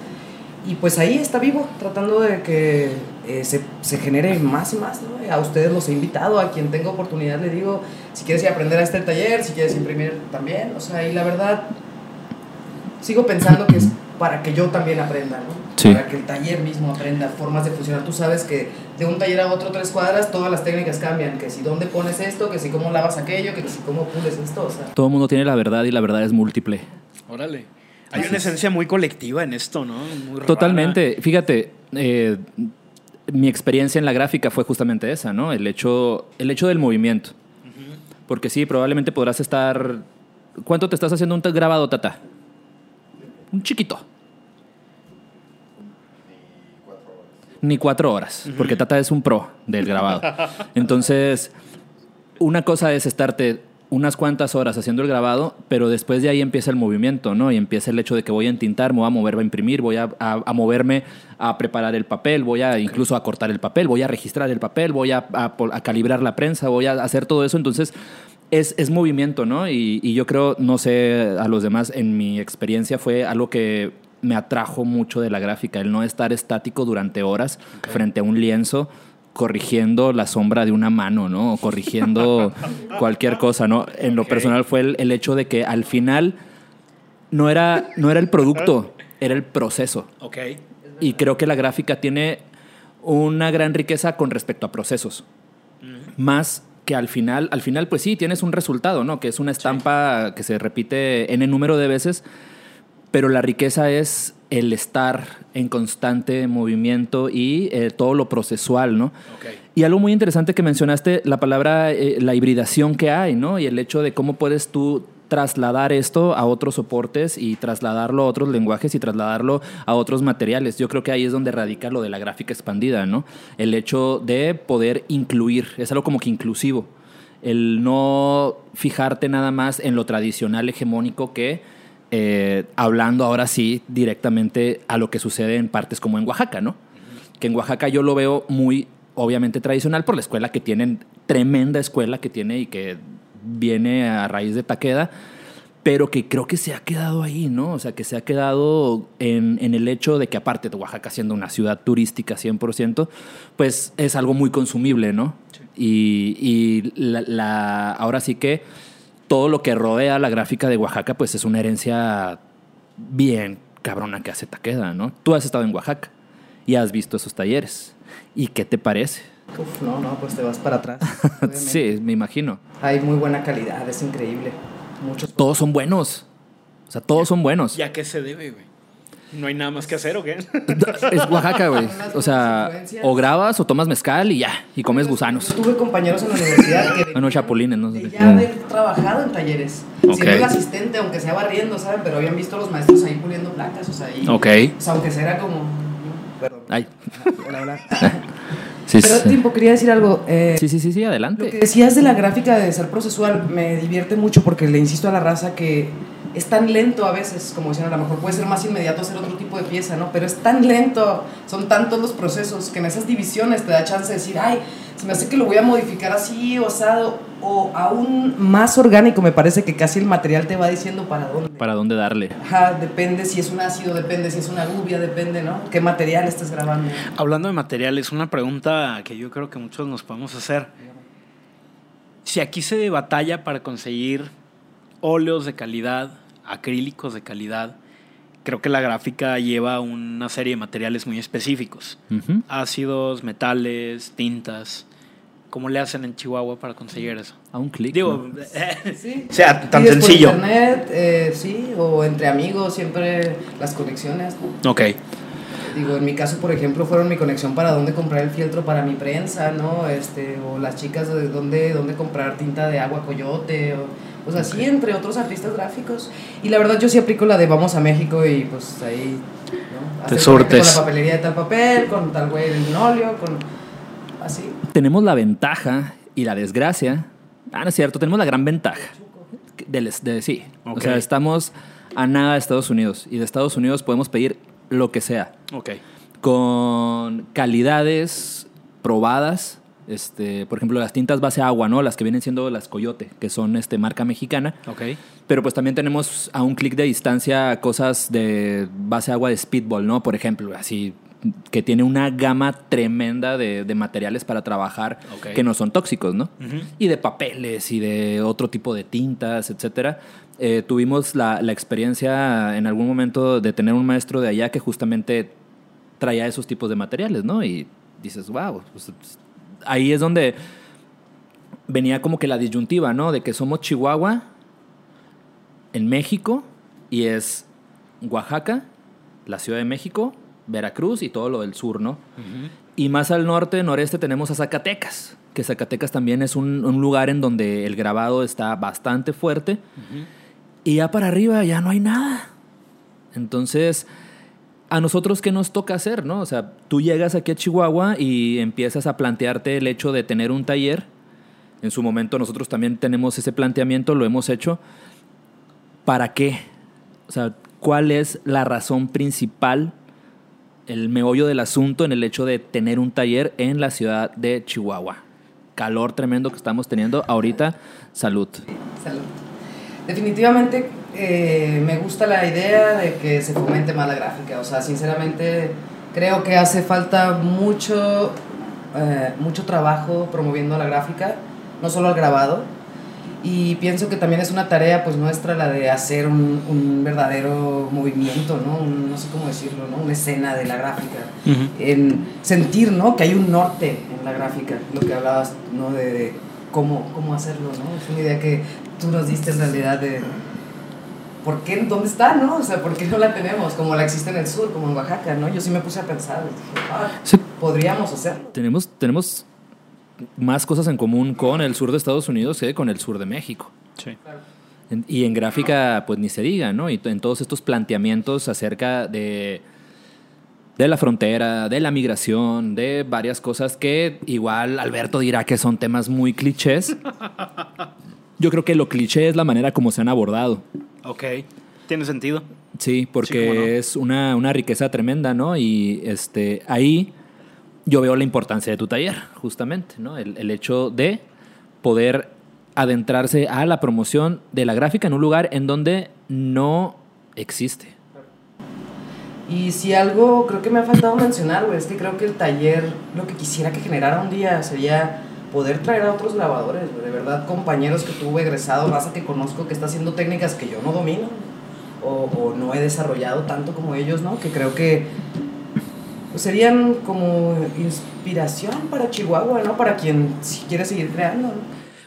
Y pues ahí está vivo, tratando de que eh, se, se, genere más y más. ¿no? A ustedes los he invitado, a quien tenga oportunidad le digo, si quieres aprender a este taller, si quieres imprimir también. O sea, y la verdad, sigo pensando que es para que yo también aprenda, ¿no? Para que el taller mismo aprenda formas de funcionar. Tú sabes que de un taller a otro, tres cuadras, todas las técnicas cambian. Que si dónde pones esto, que si cómo lavas aquello, que si cómo pules esto. O sea. Todo el mundo tiene la verdad y la verdad es múltiple. Órale. Hay una esencia muy colectiva en esto, ¿no? Muy Totalmente. Fíjate, eh, mi experiencia en la gráfica fue justamente esa, ¿no? El hecho, el hecho del movimiento. Porque sí, probablemente podrás estar... ¿Cuánto te estás haciendo un grabado, Tata? Un chiquito. Ni cuatro horas, porque Tata es un pro del grabado. Entonces, una cosa es estarte unas cuantas horas haciendo el grabado, pero después de ahí empieza el movimiento, ¿no? Y empieza el hecho de que voy a entintar, me voy a mover, a imprimir, voy a, moverme a preparar el papel, voy a incluso a cortar el papel, voy a registrar el papel, voy a, calibrar la prensa, voy a hacer todo eso. Entonces, es, es movimiento, ¿no? Y, y, yo creo, no sé, a los demás, en mi experiencia fue algo que me atrajo mucho de la gráfica, el no estar estático durante horas frente a un lienzo corrigiendo la sombra de una mano, ¿no? O corrigiendo cualquier cosa, ¿no? En lo personal fue el, hecho de que al final no era, no era el producto, era el proceso. Ok. Y creo que la gráfica tiene una gran riqueza con respecto a procesos. Más que al final, al final, pues sí, tienes un resultado, ¿no? Que es una estampa que se repite en el número de veces, pero la riqueza es el estar en constante movimiento y eh, todo lo procesual, ¿no? Y algo muy interesante que mencionaste, la palabra, eh, la hibridación que hay, ¿no? Y el hecho de cómo puedes tú trasladar esto a otros soportes y trasladarlo a otros lenguajes y trasladarlo a otros materiales. Yo creo que ahí es donde radica lo de la gráfica expandida, ¿no? El hecho de poder incluir, es algo como que inclusivo. El no fijarte nada más en lo tradicional hegemónico que eh, hablando ahora sí directamente a lo que sucede en partes como en Oaxaca, ¿no? Que en Oaxaca yo lo veo muy, obviamente, tradicional por la escuela que tienen, tremenda escuela que tiene y que viene a raíz de Taqueda, pero que creo que se ha quedado ahí, ¿no? O sea, que se ha quedado en, en el hecho de que aparte de Oaxaca siendo una ciudad turística 100%, pues es algo muy consumible, ¿no? Y, y la, la- ahora sí que todo lo que rodea la gráfica de Oaxaca, pues es una herencia bien cabrona que hace Taqueda, ¿no? Tú has estado en Oaxaca y has visto esos talleres. ¿Y qué te parece? Uf, no, no, pues te vas para atrás. sí, me imagino. Hay muy buena calidad, es increíble. Muchos. Todos son buenos. O sea, todos son buenos. ¿Ya qué se debe, güey? ¿No hay nada más que hacer o qué? Es Oaxaca, güey. O sea, o grabas o tomas mezcal y ya, y comes gusanos. Tuve compañeros en la universidad que. Ah, no, chapulines, ¿no? ya haber trabajado en talleres. Ok. Siendo el asistente, aunque sea barriendo, ¿saben? Pero habían visto a los maestros ahí puliendo placas, o sea, ahí. Ok. O sea, aunque sea era como. Perdón. Ay. Hola, hola. Sí, Pero, sí. tiempo, quería decir algo. eh, Sí, sí, sí, sí, Lo que adelante. decías de la gráfica de ser procesual me divierte mucho porque le insisto a la raza que es tan lento a veces, como decían, a lo mejor puede ser más inmediato hacer otro tipo de pieza, ¿no? Pero es tan lento, son tantos los procesos que en esas divisiones te da chance de decir, ay, se me hace que lo voy a modificar así, osado, o aún más orgánico, me parece que casi el material te va diciendo para dónde. ¿Para dónde darle? Ajá, depende si es un ácido, depende si es una gubia, depende, ¿no? ¿Qué material estés grabando? Hablando de materiales, una pregunta que yo creo que muchos nos podemos hacer. Si aquí se batalla para conseguir óleos de calidad, acrílicos de calidad, creo que la gráfica lleva una serie de materiales muy específicos. Ácidos, metales, tintas. ¿Cómo le hacen en Chihuahua para conseguir eso? A un clic. Digo, ¿no? Sí. o sea, tan Pides por sencillo. internet, eh, sí, o entre amigos, siempre las conexiones. ¿no? Ok. Digo, en mi caso, por ejemplo, fueron mi conexión para dónde comprar el fieltro para mi prensa, ¿no? Este, o las chicas de dónde, dónde comprar tinta de agua coyote, o pues así, entre otros artistas gráficos. Y la verdad, yo sí aplico la de vamos a México y pues ahí, ¿no? Te surtes. Con la papelería de tal papel, con tal güey de linoleo, con. Así. Tenemos la ventaja y la desgracia. Ah, no es cierto, tenemos la gran ventaja. De, de- sí. O sea, estamos a nada de Estados Unidos. Y de Estados Unidos podemos pedir lo que sea. Ok. Con calidades probadas. Este, por ejemplo, las tintas base agua, ¿no? Las que vienen siendo las Coyote, que son este, marca mexicana. Ok. Pero pues también tenemos a un clic de distancia cosas de base agua de speedball, ¿no? Por ejemplo, así que tiene una gama tremenda de, de materiales para trabajar que no son tóxicos, ¿no? Y de papeles y de otro tipo de tintas, etcétera. Eh, tuvimos la, la experiencia en algún momento de tener un maestro de allá que justamente traía esos tipos de materiales, ¿no? Y dices, wow, pues, ahí es donde venía como que la disyuntiva, ¿no? De que somos Chihuahua en México y es Oaxaca, la Ciudad de México, Veracruz y todo lo del sur, ¿no? Y más al norte, noreste, tenemos a Zacatecas, que Zacatecas también es un, un lugar en donde el grabado está bastante fuerte. Y ya para arriba ya no hay nada. Entonces, a nosotros, ¿qué nos toca hacer, no? O sea, tú llegas aquí a Chihuahua y empiezas a plantearte el hecho de tener un taller. En su momento nosotros también tenemos ese planteamiento, lo hemos hecho. ¿Para qué? O sea, ¿cuál es la razón principal, el meollo del asunto en el hecho de tener un taller en la ciudad de Chihuahua? Calor tremendo que estamos teniendo ahorita. Salud. Salud. Definitivamente eh, me gusta la idea de que se fomente más la gráfica. O sea, sinceramente creo que hace falta mucho, eh, mucho trabajo promoviendo la gráfica, no solo el grabado. Y pienso que también es una tarea pues nuestra la de hacer un, un verdadero movimiento, ¿no? Un- no sé cómo decirlo, ¿no? Una escena de la gráfica. Ujú. En sentir, ¿no? Que hay un norte en la gráfica, lo que hablabas, ¿no? De, de cómo, cómo hacerlo, ¿no? Es una idea que tú nos diste en realidad de... ¿Por qué? ¿Dónde está, no? O sea, ¿por qué no la tenemos? Como la existe en el sur, como en Oaxaca, ¿no? Yo sí me puse a pensar, dije, ah, Sí, podríamos hacerlo. tenemos, tenemos más cosas en común con el sur de Estados Unidos que con el sur de México. Sí. En- Y en gráfica, pues ni se diga, ¿no? Y en todos estos planteamientos acerca de, de la frontera, de la migración, de varias cosas que igual Alberto dirá que son temas muy clichés. Yo creo que lo cliché es la manera como se han abordado. Ok. Tiene sentido. Sí, porque es una, una riqueza tremenda, ¿no? Y este, ahí yo veo la importancia de tu taller, justamente, ¿no? El, el hecho de poder adentrarse a la promoción de la gráfica en un lugar en donde no existe. Y si algo creo que me ha faltado mencionar, güey, es que creo que el taller lo que quisiera que generara un día sería poder traer a otros grabadores, güey, de verdad, compañeros que tuve egresado, raza que conozco que está haciendo técnicas que yo no domino o, o no he desarrollado tanto como ellos, ¿no? Que creo que pues, serían como inspiración para Chihuahua, ¿no? Para quien si quiere seguir creando, ¿no?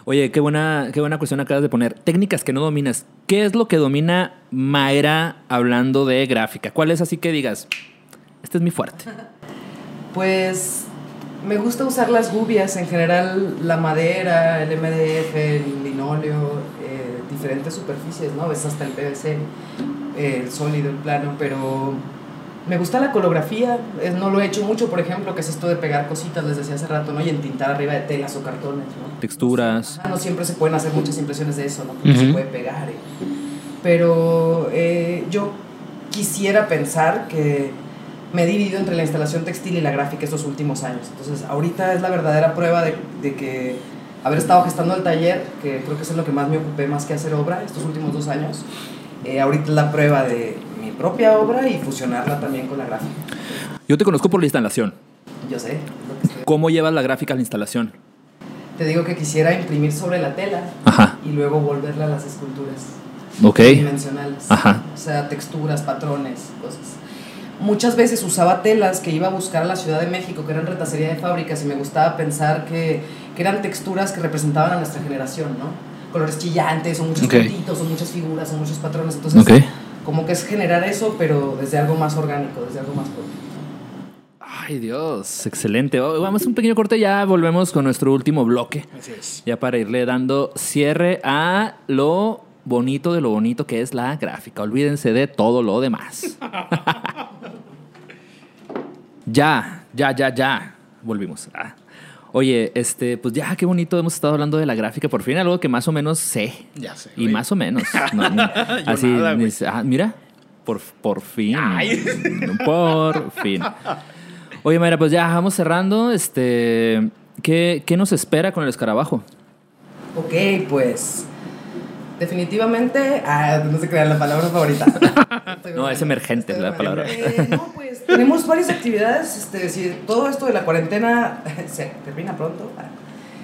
Oye, qué buena, qué buena cuestión acabas de poner. Técnicas que no dominas. ¿Qué es lo que domina Mayra hablando de gráfica? ¿Cuál es así que digas, este es mi fuerte? Pues me gusta usar las gubias, en general la madera, el MDF, el linóleo, eh, diferentes superficies, ¿no? Es hasta el PVC, eh, el sólido, el plano, pero me gusta la colografía, es, no lo he hecho mucho, por ejemplo, que es esto de pegar cositas, les decía hace rato, ¿no? Y entintar arriba de telas o cartones, ¿no? Texturas. Ajá, no siempre se pueden hacer muchas impresiones de eso, ¿no? Porque se puede pegar. eh. Pero eh, yo quisiera pensar que me he dividido entre la instalación textil y la gráfica estos últimos años. Entonces, ahorita es la verdadera prueba de, de que haber estado gestando el taller, que creo que es en lo que más me ocupé más que hacer obra estos últimos dos años, eh, ahorita es la prueba de propia obra y fusionarla también con la gráfica. Yo te conozco por la instalación. Yo sé, lo que estoy- ¿Cómo llevas la gráfica a la instalación? te digo que quisiera imprimir sobre la tela Ajá. y luego volverla a las esculturas. Ok. dimensionales. Ajá. O sea, texturas, patrones, cosas. Muchas veces usaba telas que iba a buscar a la Ciudad de México, que eran retacería de fábricas, y me gustaba pensar que, que eran texturas que representaban a nuestra generación, ¿no? Colores chillantes, o muchos puntitos, o muchas figuras, o muchos patrones. Entonces, Ok. Como que es generar eso, pero desde algo más orgánico, desde algo más propio. Ay, Dios. Excelente. Oh, vamos a un pequeño corte, ya volvemos con nuestro último bloque. Así es. Ya para irle dando cierre a lo bonito de lo bonito que es la gráfica. Olvídense de todo lo demás. ya, ya, ya, ya. Volvimos. Ah. Oye, este, pues ya, qué bonito hemos estado hablando de la gráfica. Por fin algo que más o menos sé. Ya sé, Y güey. más o menos. No, así, nada, ah, mira, por, por fin. Ay. Por fin. Oye, Mayra, pues ya vamos cerrando. Este, ¿qué, ¿Qué nos espera con el escarabajo? Ok, pues. Definitivamente. Ah, no se crean la palabra favorita. No, es emergente la palabra. Eh, no, pues tenemos varias actividades. Este, si todo esto de la cuarentena se termina pronto, ah,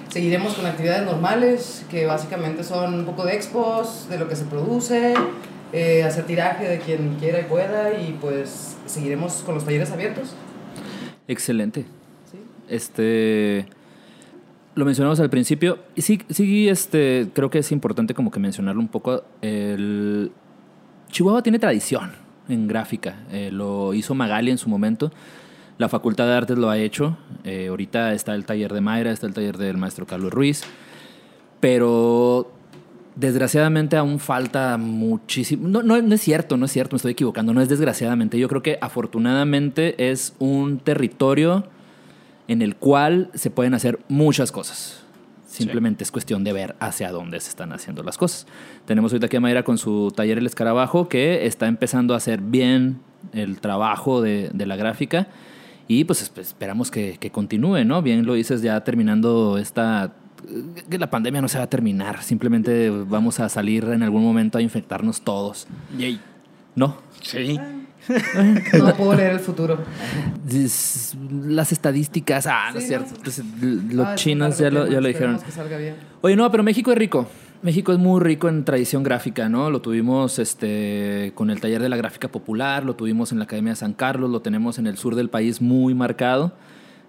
seguiremos con actividades normales, que básicamente son un poco de expos, de lo que se produce, eh, hacer tiraje de quien quiera y pueda, y pues seguiremos con los talleres abiertos. Excelente. ¿sí? Este. Lo mencionamos al principio. Y sí, sí, este, creo que es importante como que mencionarlo un poco. El Chihuahua tiene tradición en gráfica. Eh, lo hizo Magali en su momento. La Facultad de Artes lo ha hecho. Eh, ahorita está el taller de Mayra, está el taller del maestro Carlos Ruiz. Pero desgraciadamente aún falta muchísimo. No, no, no es cierto, no es cierto, me estoy equivocando. No es desgraciadamente. Yo creo que afortunadamente es un territorio en el cual se pueden hacer muchas cosas. Simplemente es cuestión de ver hacia dónde se están haciendo las cosas. Tenemos ahorita aquí a Mayra con su taller El Escarabajo, que está empezando a hacer bien el trabajo de, de la gráfica. Y pues esp- esperamos que, que continúe, ¿no? Bien lo dices, ya terminando esta... Que la pandemia no se va a terminar, simplemente vamos a salir en algún momento a infectarnos todos. Yay. ¿No? Sí. No puedo leer el futuro. Las estadísticas, ah, no es cierto. ¿no? Entonces, los Ah, chinos ya lo, ya lo dijeron. esperemos que salga bien. Oye, no, pero México es rico. México es muy rico en tradición gráfica, ¿no? Lo tuvimos este, con el taller de la gráfica popular, lo tuvimos en la Academia de San Carlos, lo tenemos en el sur del país muy marcado.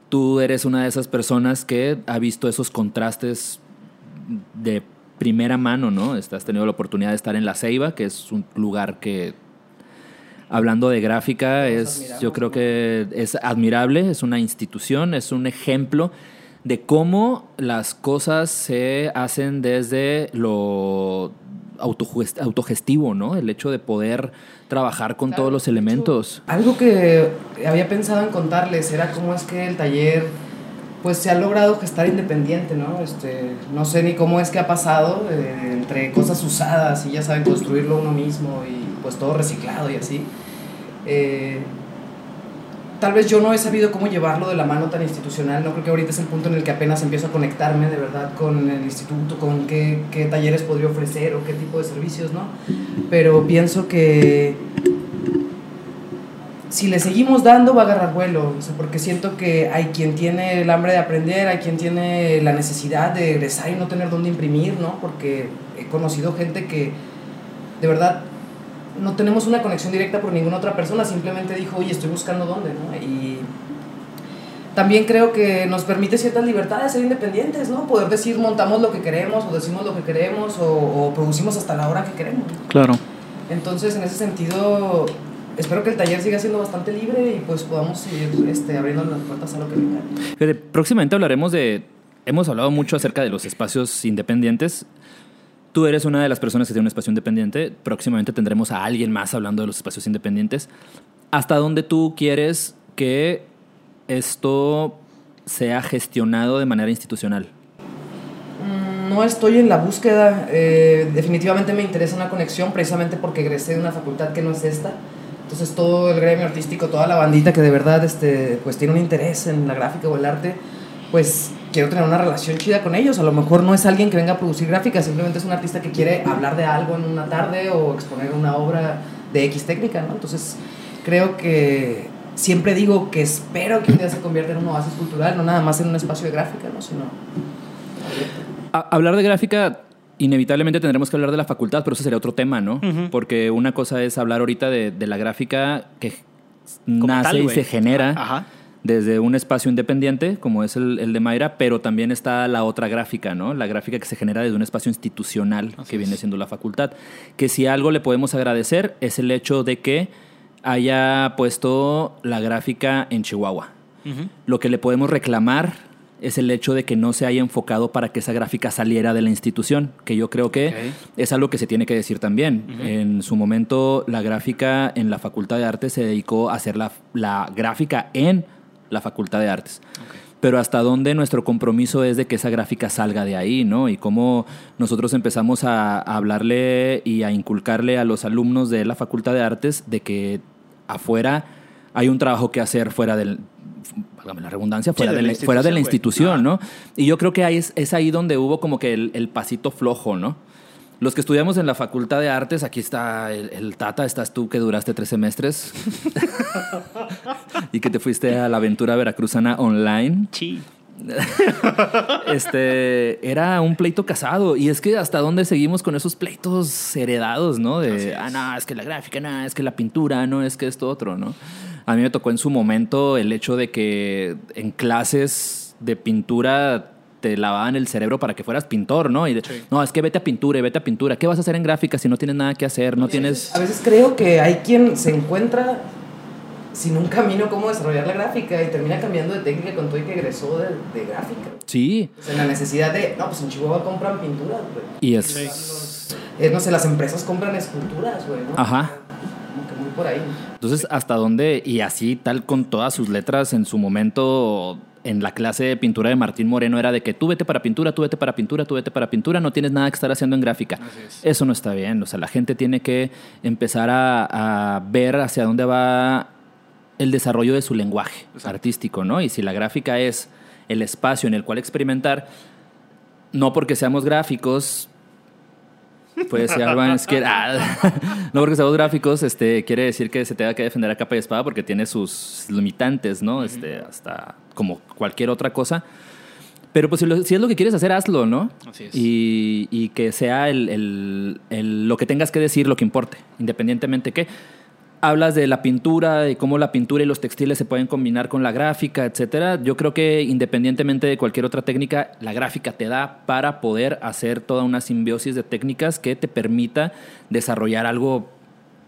Tú eres una de esas personas que ha visto esos contrastes de primera mano, ¿no? Has tenido la oportunidad de estar en La Ceiba, que es un lugar que, hablando de gráfica, es, yo creo que es admirable, es una institución, es un ejemplo de cómo las cosas se hacen desde lo autogest- autogestivo, ¿no? El hecho de poder trabajar con Claro, todos los hecho, elementos. algo que había pensado en contarles era cómo es que el taller pues se ha logrado gestar independiente, ¿no? Este, no sé ni cómo es que ha pasado eh, entre cosas usadas y ya saben construirlo uno mismo y pues todo reciclado y así. Eh, tal vez yo no he sabido cómo llevarlo de la mano tan institucional, no creo que ahorita es el punto en el que apenas empiezo a conectarme de verdad con el instituto, con qué, qué talleres podría ofrecer o qué tipo de servicios, ¿no? Pero pienso que si le seguimos dando va a agarrar vuelo, porque siento que hay quien tiene el hambre de aprender, hay quien tiene la necesidad de egresar y no tener dónde imprimir, ¿no? Porque he conocido gente que de verdad no tenemos una conexión directa por ninguna otra persona, simplemente dijo, oye, estoy buscando dónde, ¿no? Y también creo que nos permite ciertas libertades ser independientes, ¿no? Poder decir montamos lo que queremos o decimos lo que queremos o, o producimos hasta la hora que queremos. Claro. Entonces, en ese sentido, espero que el taller siga siendo bastante libre y pues podamos seguir este, abriendo las puertas a lo que venga. Próximamente hablaremos de... Hemos hablado mucho acerca de los espacios independientes. Tú eres una de las personas que tiene un espacio independiente. Próximamente tendremos a alguien más hablando de los espacios independientes. ¿Hasta dónde tú quieres que esto sea gestionado de manera institucional? Mm, No estoy en la búsqueda, eh, definitivamente me interesa una conexión precisamente porque egresé de una facultad que no es esta. Entonces todo el gremio artístico, toda la bandita que de verdad este, pues tiene un interés en la gráfica o el arte, pues quiero tener una relación chida con ellos. A lo mejor no es alguien que venga a producir gráfica, simplemente es un artista que quiere hablar de algo en una tarde o exponer una obra de X técnica, ¿no? Entonces creo que siempre digo que espero que un día se convierta en un oasis cultural, no nada más en un espacio de gráfica, ¿no? Sino hablar de gráfica, inevitablemente tendremos que hablar de la facultad, pero eso sería otro tema, ¿no? Porque una cosa es hablar ahorita de, de la gráfica que Como nace tal, y se genera Ajá. Desde un espacio independiente, como es el, el de Mayra, pero también está la otra gráfica, ¿no? La gráfica que se genera desde un espacio institucional, Así que viene siendo la facultad. Que si algo le podemos agradecer es el hecho de que haya puesto la gráfica en Chihuahua. Lo que le podemos reclamar es el hecho de que no se haya enfocado para que esa gráfica saliera de la institución, que yo creo que es algo que se tiene que decir también. En su momento, la gráfica en la Facultad de Artes se dedicó a hacer la, la gráfica en la Facultad de Artes. Ok. Pero hasta dónde nuestro compromiso es de que esa gráfica salga de ahí, ¿no? Y cómo nosotros empezamos a, a hablarle y a inculcarle a los alumnos de la Facultad de Artes de que afuera hay un trabajo que hacer fuera del, la redundancia, fuera, de de, la la, fuera de la institución, ¿no? Y yo creo que ahí es, es ahí donde hubo como que el, el pasito flojo, ¿no? Los que estudiamos en la Facultad de Artes, aquí está el, el Tata, estás tú que duraste tres semestres y que te fuiste a la aventura veracruzana online. Sí. Este era un pleito casado y es que hasta dónde seguimos con esos pleitos heredados, ¿no? De, ah, no, es que la gráfica, no, es que la pintura, no, es que esto otro, ¿no? A mí me tocó en su momento el hecho de que en clases de pintura te lavaban el cerebro para que fueras pintor, ¿no? Y de, Sí. no, es que vete a pintura y vete a pintura. ¿Qué vas a hacer en gráfica si no tienes nada que hacer? No tienes... A veces creo que hay quien se encuentra sin un camino cómo desarrollar la gráfica y termina cambiando de técnica con todo y que egresó de, de gráfica. Sí, O sea, la necesidad de, no, pues en Chihuahua compran pinturas, güey. y es... Sí. Eh, no sé, las empresas compran esculturas, güey, ¿no? Ajá. Como que muy por ahí. Entonces, ¿hasta dónde? Y así, tal con todas sus letras en su momento, en la clase de pintura de Martín Moreno, era de que tú vete para pintura, tú vete para pintura, tú vete para pintura, no tienes nada que estar haciendo en gráfica. Es. Eso no está bien. O sea, la gente tiene que empezar a, a ver hacia dónde va el desarrollo de su lenguaje Exacto. artístico, ¿no? Y si la gráfica es el espacio en el cual experimentar, no porque seamos gráficos, pues si Alban es que ah, no porque seamos gráficos, este quiere decir que se tenga que defender a capa y espada porque tiene sus limitantes, ¿no? Este, hasta como cualquier otra cosa. Pero pues si, lo- si es lo que quieres hacer, hazlo, ¿no? Así es. Y, y que sea el, el- el- lo que tengas que decir lo que importe, independientemente que hablas de la pintura, de cómo la pintura y los textiles se pueden combinar con la gráfica, etcétera. Yo creo que independientemente de cualquier otra técnica, la gráfica te da para poder hacer toda una simbiosis de técnicas que te permita desarrollar algo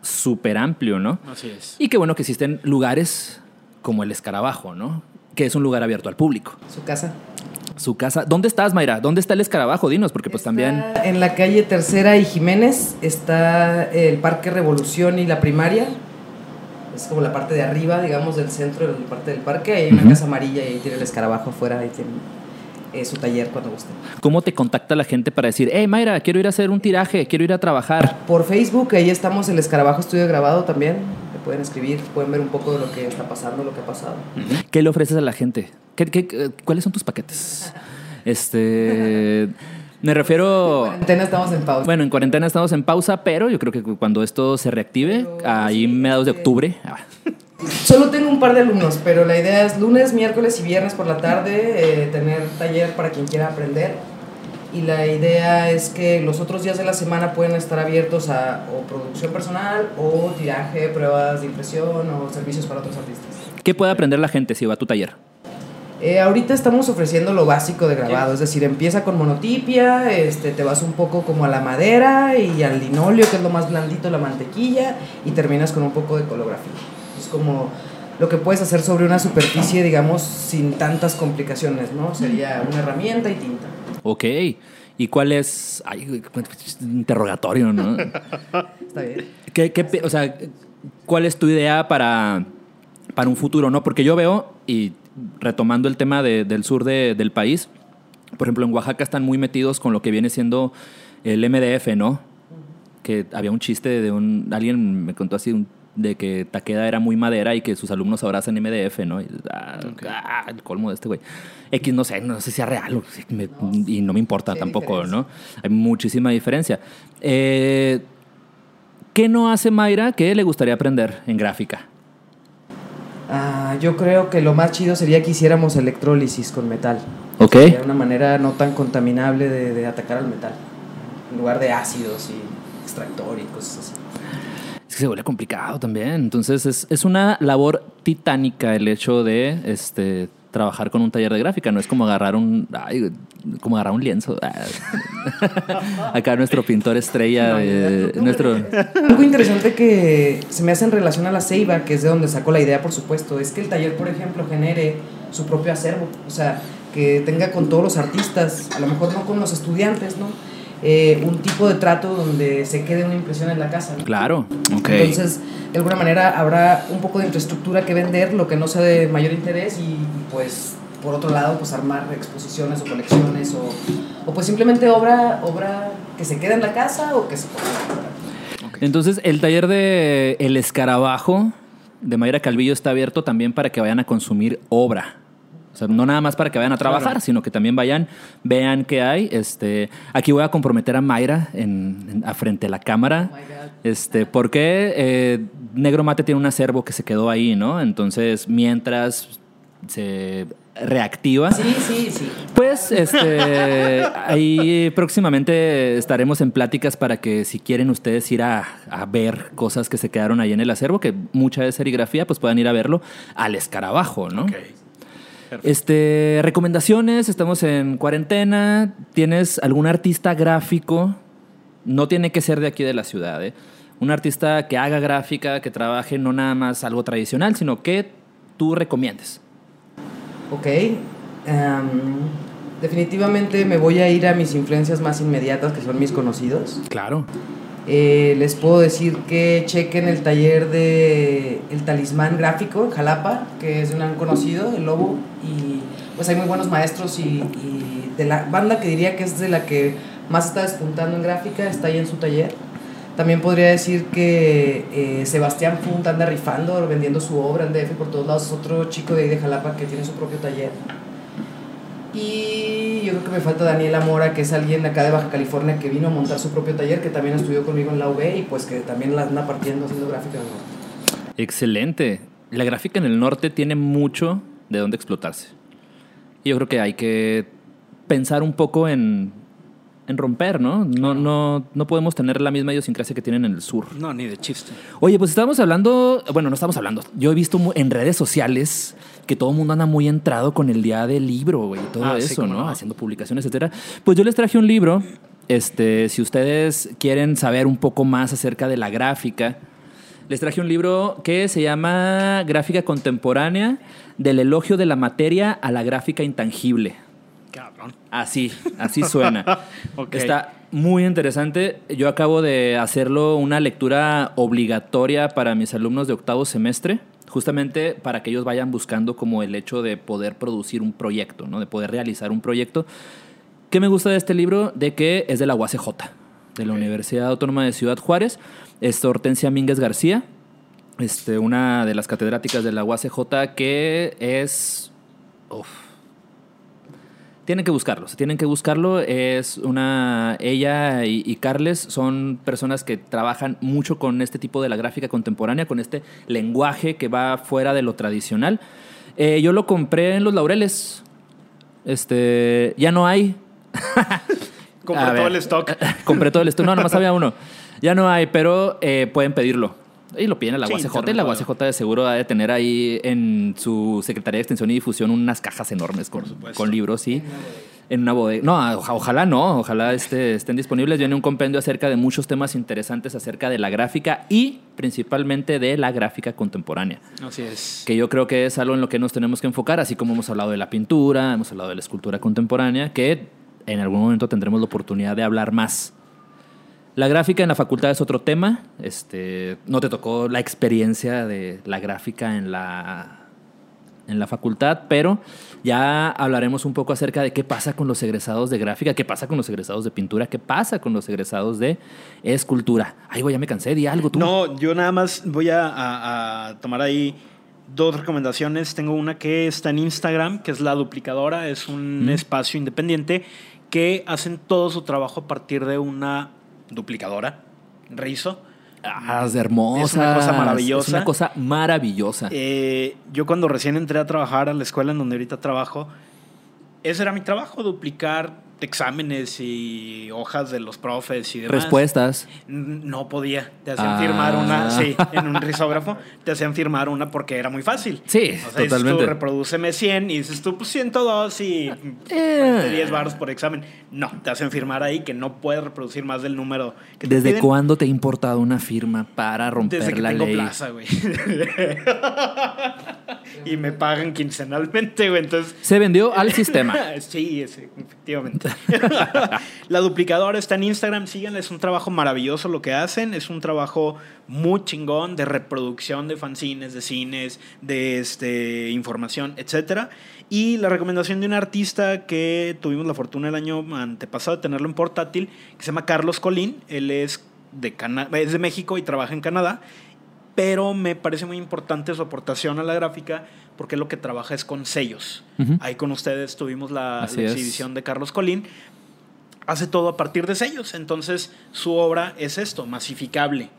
súper amplio, ¿no? Así es. Y qué bueno que existen lugares como el Escarabajo, ¿no? Que es un lugar abierto al público. Su casa. Su casa. ¿Dónde estás, Mayra? ¿Dónde está el Escarabajo? Dinos, porque pues Está también... En la calle Tercera y Jiménez está el Parque Revolución y la primaria. Es como la parte de arriba, digamos, del centro, de la parte del parque. Hay una Ujú. casa amarilla y ahí tiene el escarabajo afuera. Ahí tiene. eh, su taller cuando gusten. ¿Cómo te contacta la gente para decir, hey Mayra, quiero ir a hacer un tiraje, quiero ir a trabajar? Por Facebook, ahí estamos el Escarabajo Estudio Grabado también. Pueden escribir, pueden ver un poco de lo que está pasando, lo que ha pasado. ¿Qué le ofreces a la gente? ¿Qué, qué- cuáles son tus paquetes? Este. Me refiero. En cuarentena estamos en pausa. Bueno, en cuarentena estamos en pausa, pero yo creo que cuando esto se reactive, Pero, ahí sí, mediados de octubre. ah, Solo tengo un par de alumnos, pero la idea es lunes, miércoles y viernes por la tarde eh, tener taller para quien quiera aprender. Y la idea es que los otros días de la semana pueden estar abiertos a o producción personal o tiraje, pruebas de impresión o servicios para otros artistas. ¿Qué puede aprender la gente si va a tu taller? Eh, ahorita estamos ofreciendo lo básico de grabado, es decir, empieza con monotipia, este, te vas un poco como a la madera y al linóleo, que es lo más blandito, la mantequilla, y terminas con un poco de colografía. Es como lo que puedes hacer sobre una superficie, digamos, sin tantas complicaciones, ¿no? Sería una herramienta y tinta. Ok. ¿Y cuál es. Ay, interrogatorio, ¿no? Está bien. ¿Qué, qué pe- o sea, ¿cuál es tu idea para, para un futuro? ¿no? Porque yo veo, y retomando el tema de- del sur de- del país, por ejemplo, en Oaxaca están muy metidos con lo que viene siendo el MDF, ¿no? Que había un chiste de un. Alguien me contó así un- de que Taqueda era muy madera y que sus alumnos ahora hacen MDF, ¿no? Y, ah, ah, el colmo de este güey. X, no sé, no sé si sea real o si me- y no me importa tampoco, diferencia. ¿no? Hay muchísima diferencia. Eh, ¿Qué no hace Mayra que le gustaría aprender en gráfica? Ah, yo creo que lo más chido sería que hiciéramos electrólisis con metal. Ok. Sería una manera no tan contaminable de, de atacar al metal, en lugar de ácidos y extractor y cosas así. Que se vuelve complicado también. Entonces es, es una labor titánica el hecho de este, trabajar con un taller de gráfica. No es como agarrar un, ay, como agarrar un lienzo. Ah. Acá nuestro pintor estrella, de- nuestro... Algo interesante que se me hace en relación a la ceiba, que es de donde sacó la idea, por supuesto, es que el taller, por ejemplo, genere su propio acervo. O sea, que tenga con todos los artistas, a lo mejor no con los estudiantes, ¿no? Eh, un tipo de trato donde se quede una impresión en la casa. ¿no? Claro. Ok. Entonces, de alguna manera habrá un poco de infraestructura que vender, lo que no sea de mayor interés y, y, pues por otro lado pues armar exposiciones o colecciones o, o pues simplemente obra obra que se quede en la casa o que se fuera. Entonces, el taller de El Escarabajo de Mayra Calvillo está abierto también para que vayan a consumir obra. O sea, no nada más para que vayan a trabajar, Claro. sino que también vayan, vean qué hay. Este, aquí voy a comprometer a Mayra en, en- a frente a la cámara. Oh my God. Este, porque eh, Negro Mate tiene un acervo que se quedó ahí, ¿no? Entonces, mientras se reactiva. Sí, sí, sí. Pues este ahí próximamente estaremos en pláticas para que si quieren ustedes ir a, a ver cosas que se quedaron ahí en el acervo, que mucha es serigrafía, pues puedan ir a verlo al escarabajo, ¿no? Este, recomendaciones, estamos en cuarentena, ¿tienes algún artista gráfico? No tiene que ser de aquí de la ciudad, ¿eh? Un artista que haga gráfica, que trabaje no nada más algo tradicional, sino que tú recomiendes. Ok. em, definitivamente me voy a ir a mis influencias más inmediatas, que son mis conocidos. Claro. Eh, les puedo decir que chequen el taller de El Talismán Gráfico en Jalapa, que es de un gran conocido, el Lobo, y pues hay muy buenos maestros y, y de la banda que diría que es de la que más está despuntando en gráfica, está ahí en su taller. También podría decir que eh, Sebastián Funt anda rifando, vendiendo su obra en DF por todos lados, es otro chico de ahí de Jalapa que tiene su propio taller. Y yo creo que me falta Daniela Mora, que es alguien de acá de Baja California que vino a montar su propio taller, que también estudió conmigo en la UB y pues que también la anda partiendo haciendo gráfica. ¿no? Excelente. La gráfica en el norte tiene mucho de dónde explotarse. Y yo creo que hay que pensar un poco en, en romper, ¿no? No, no, no podemos tener la misma idiosincrasia que tienen en el sur. No, ni de chiste. Oye, pues estábamos hablando, bueno, no estamos hablando. Yo he visto en redes sociales que todo el mundo anda muy entrado con el día del libro, güey, y todo Ah, eso, ¿no? no. Haciendo publicaciones, etcétera. Pues yo les traje un libro. Este, si ustedes quieren saber un poco más acerca de la gráfica, les traje un libro que se llama Gráfica Contemporánea, del elogio de la materia a la gráfica intangible. Cabrón. Así, así suena. Está muy interesante. Yo acabo de hacerlo una lectura obligatoria para mis alumnos de octavo semestre. Justamente para que ellos vayan buscando como el hecho de poder producir un proyecto, ¿no? de poder realizar un proyecto. ¿Qué me gusta de este libro? De que es de la UACJ, de la Universidad Autónoma de Ciudad Juárez. Es Hortensia Mínguez García, este, una de las catedráticas de la UACJ que es... uf, tienen que buscarlo, tienen que buscarlo. Es una. Ella y, y, Carles son personas que trabajan mucho con este tipo de la gráfica contemporánea, con este lenguaje que va fuera de lo tradicional. Eh, yo lo compré en Los Laureles. Este. Ya no hay. Compré todo el stock. compré todo el stock. No, nomás había uno. Ya no hay, pero eh, pueden pedirlo. Y lo piden a la Sí, UACJ y la UACJ de seguro ha de tener ahí en su Secretaría de Extensión y Difusión unas cajas enormes con, con libros, sí. En una bodega. No, oja- ojalá no, ojalá este, estén disponibles. Viene un compendio acerca de muchos temas interesantes acerca de la gráfica y principalmente de la gráfica contemporánea Así es. que yo creo que es algo en lo que nos tenemos que enfocar, así como hemos hablado de la pintura, hemos hablado de la escultura contemporánea, que en algún momento tendremos la oportunidad de hablar más. La gráfica en la facultad es otro tema. Este, no te tocó la experiencia de la gráfica en la, en la facultad, pero ya hablaremos un poco acerca de qué pasa con los egresados de gráfica, qué pasa con los egresados de pintura, qué pasa con los egresados de escultura. Ay, güey, ya me cansé, di algo tú. No, yo nada más voy a, a- a tomar ahí dos recomendaciones. Tengo una que está en Instagram, que es La Duplicadora. Es un Mm. espacio independiente que hacen todo su trabajo a partir de una duplicadora, Rizo. Ah, es hermosa. Es una cosa maravillosa. Es una cosa maravillosa. Eh, yo cuando recién entré a trabajar a la escuela en donde ahorita trabajo, ese era mi trabajo, duplicar exámenes y hojas de los profes y demás. Respuestas. No podía. Te hacían Ah. firmar una, sí, en un risógrafo. Te hacían firmar una porque era muy fácil. Sí, o sea, Dices totalmente. tú, reprodúceme 100 y dices tú, pues 102 y Eh. 10 baros por examen. No, te hacen firmar ahí que no puedes reproducir más del número que te ¿Desde cuándo te ha importado una firma para romper Desde que la tengo ley? plaza, güey. y me pagan quincenalmente, güey. Entonces, Se vendió al sistema. sí, sí, efectivamente. la duplicadora está en Instagram, síganla, es un trabajo maravilloso lo que hacen, es un trabajo muy chingón de reproducción de fanzines, de cines, de este, información, etcétera. Y la recomendación de un artista que tuvimos la fortuna el año antepasado de tenerlo en portátil, que se llama Carlos Colín, él es de, es de México y trabaja en Canadá pero me parece muy importante su aportación a la gráfica porque lo que trabaja es con sellos. Ahí con ustedes tuvimos la, es. exhibición de Carlos Colín. Hace todo a partir de sellos, entonces su obra es esto, masificable.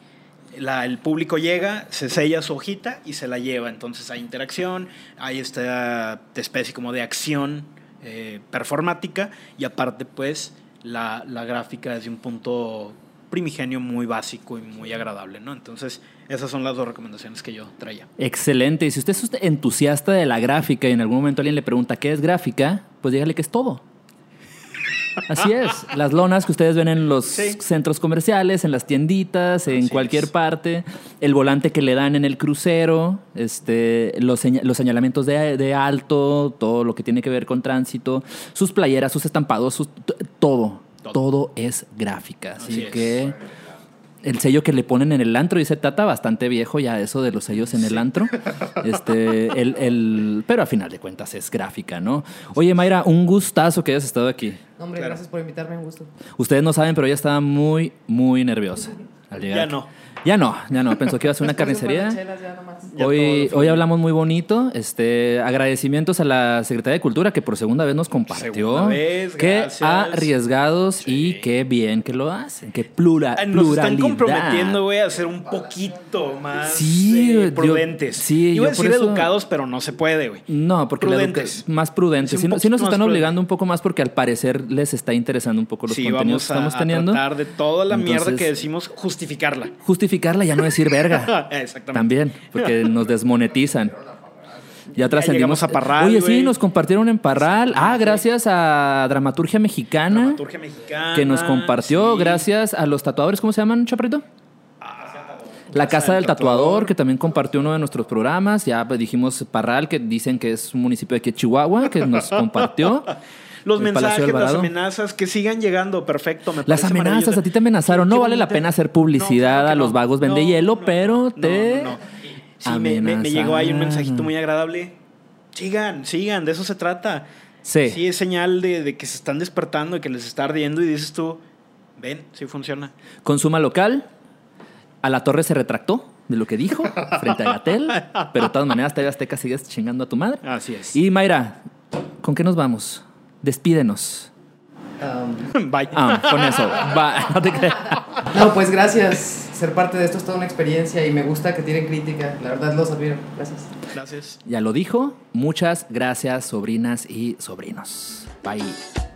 La- el público llega, se sella su hojita y se la lleva. Entonces hay interacción, hay esta especie como de acción eh, performática y aparte pues la, la gráfica desde un punto primigenio muy básico y muy agradable, ¿no? Entonces esas son las dos recomendaciones que yo traía. Excelente. Y si usted es entusiasta de la gráfica y en algún momento alguien le pregunta qué es gráfica, pues dígale que es todo. Así es. Las lonas que ustedes ven en los Sí. centros comerciales, en las tienditas, en Así cualquier es. parte, el volante que le dan en el crucero, este, los, seña- los señalamientos de, de alto, todo lo que tiene que ver con tránsito, sus playeras, sus estampados, sus- todo, Todo. todo, es gráfica. Así, Así es. El sello que le ponen en el antro, dice Tata, bastante viejo ya eso de los sellos en el antro. Este, el, el- pero a final de cuentas es gráfica, ¿no? Oye, Mayra, un gustazo que hayas estado aquí. No, hombre, Claro. gracias por invitarme, un gusto. Ustedes no saben, pero ella estaba muy, muy nerviosa al llegar. Ya aquí. no. Ya no, ya no. Pensó que iba a ser una carnicería. Hoy, hoy hablamos muy bonito. Este, agradecimientos a la Secretaría de Cultura que por segunda vez nos compartió. Segunda vez, qué gracias. arriesgados y qué bien que lo hacen. Qué plura, Ah, Nos están comprometiendo, güey, a ser un poquito más Sí, eh, yo- prudentes. sí, Iba a yo decir eso- educados, pero no se puede, güey. No, porque Prudentes. más prudentes. Sí, nos están obligando un poco más porque al parecer les está interesando un poco los Sí, contenidos vamos que a, estamos a teniendo. tratar de toda la mierda Entonces- que decimos, justificarla. Justificarla ya no decir verga. Exactamente. También, porque nos desmonetizan. Ya trascendimos. a Parral, Oye, sí, nos compartieron en Parral. Ah, gracias a Dramaturgia Mexicana. Dramaturgia mexicana. que nos compartió, sí. gracias a los tatuadores, ¿cómo se llaman, Chaprito? La Casa del Tatuador, que también compartió uno de nuestros programas. Ya dijimos Parral, que dicen que es un municipio de aquí Chihuahua, que nos compartió. Los mensajes, las amenazas, que sigan llegando, perfecto. me Las amenazas, a ti te amenazaron. No vale la pena hacer publicidad No, a los vagos vende hielo, pero te... Sí, me, me- me llegó ahí un mensajito muy agradable. Sigan, sigan, de eso se trata. Sí. Sí, es señal de, de que se están despertando y que les está ardiendo y dices tú, ven, sí funciona. Consuma local. A la torre se retractó de lo que dijo frente a Gatel. Pero de todas maneras, TV Azteca sigues chingando a tu madre. Así es. Y Mayra, ¿con qué nos vamos? Despídenos. Um, Vaya. Ah, con eso. Va, no te creas. no, pues gracias. Ser parte de esto es toda una experiencia y me gusta que tienen crítica. La verdad los admiro. Gracias. Gracias. Ya lo dijo. Muchas gracias, sobrinas y sobrinos. Bye.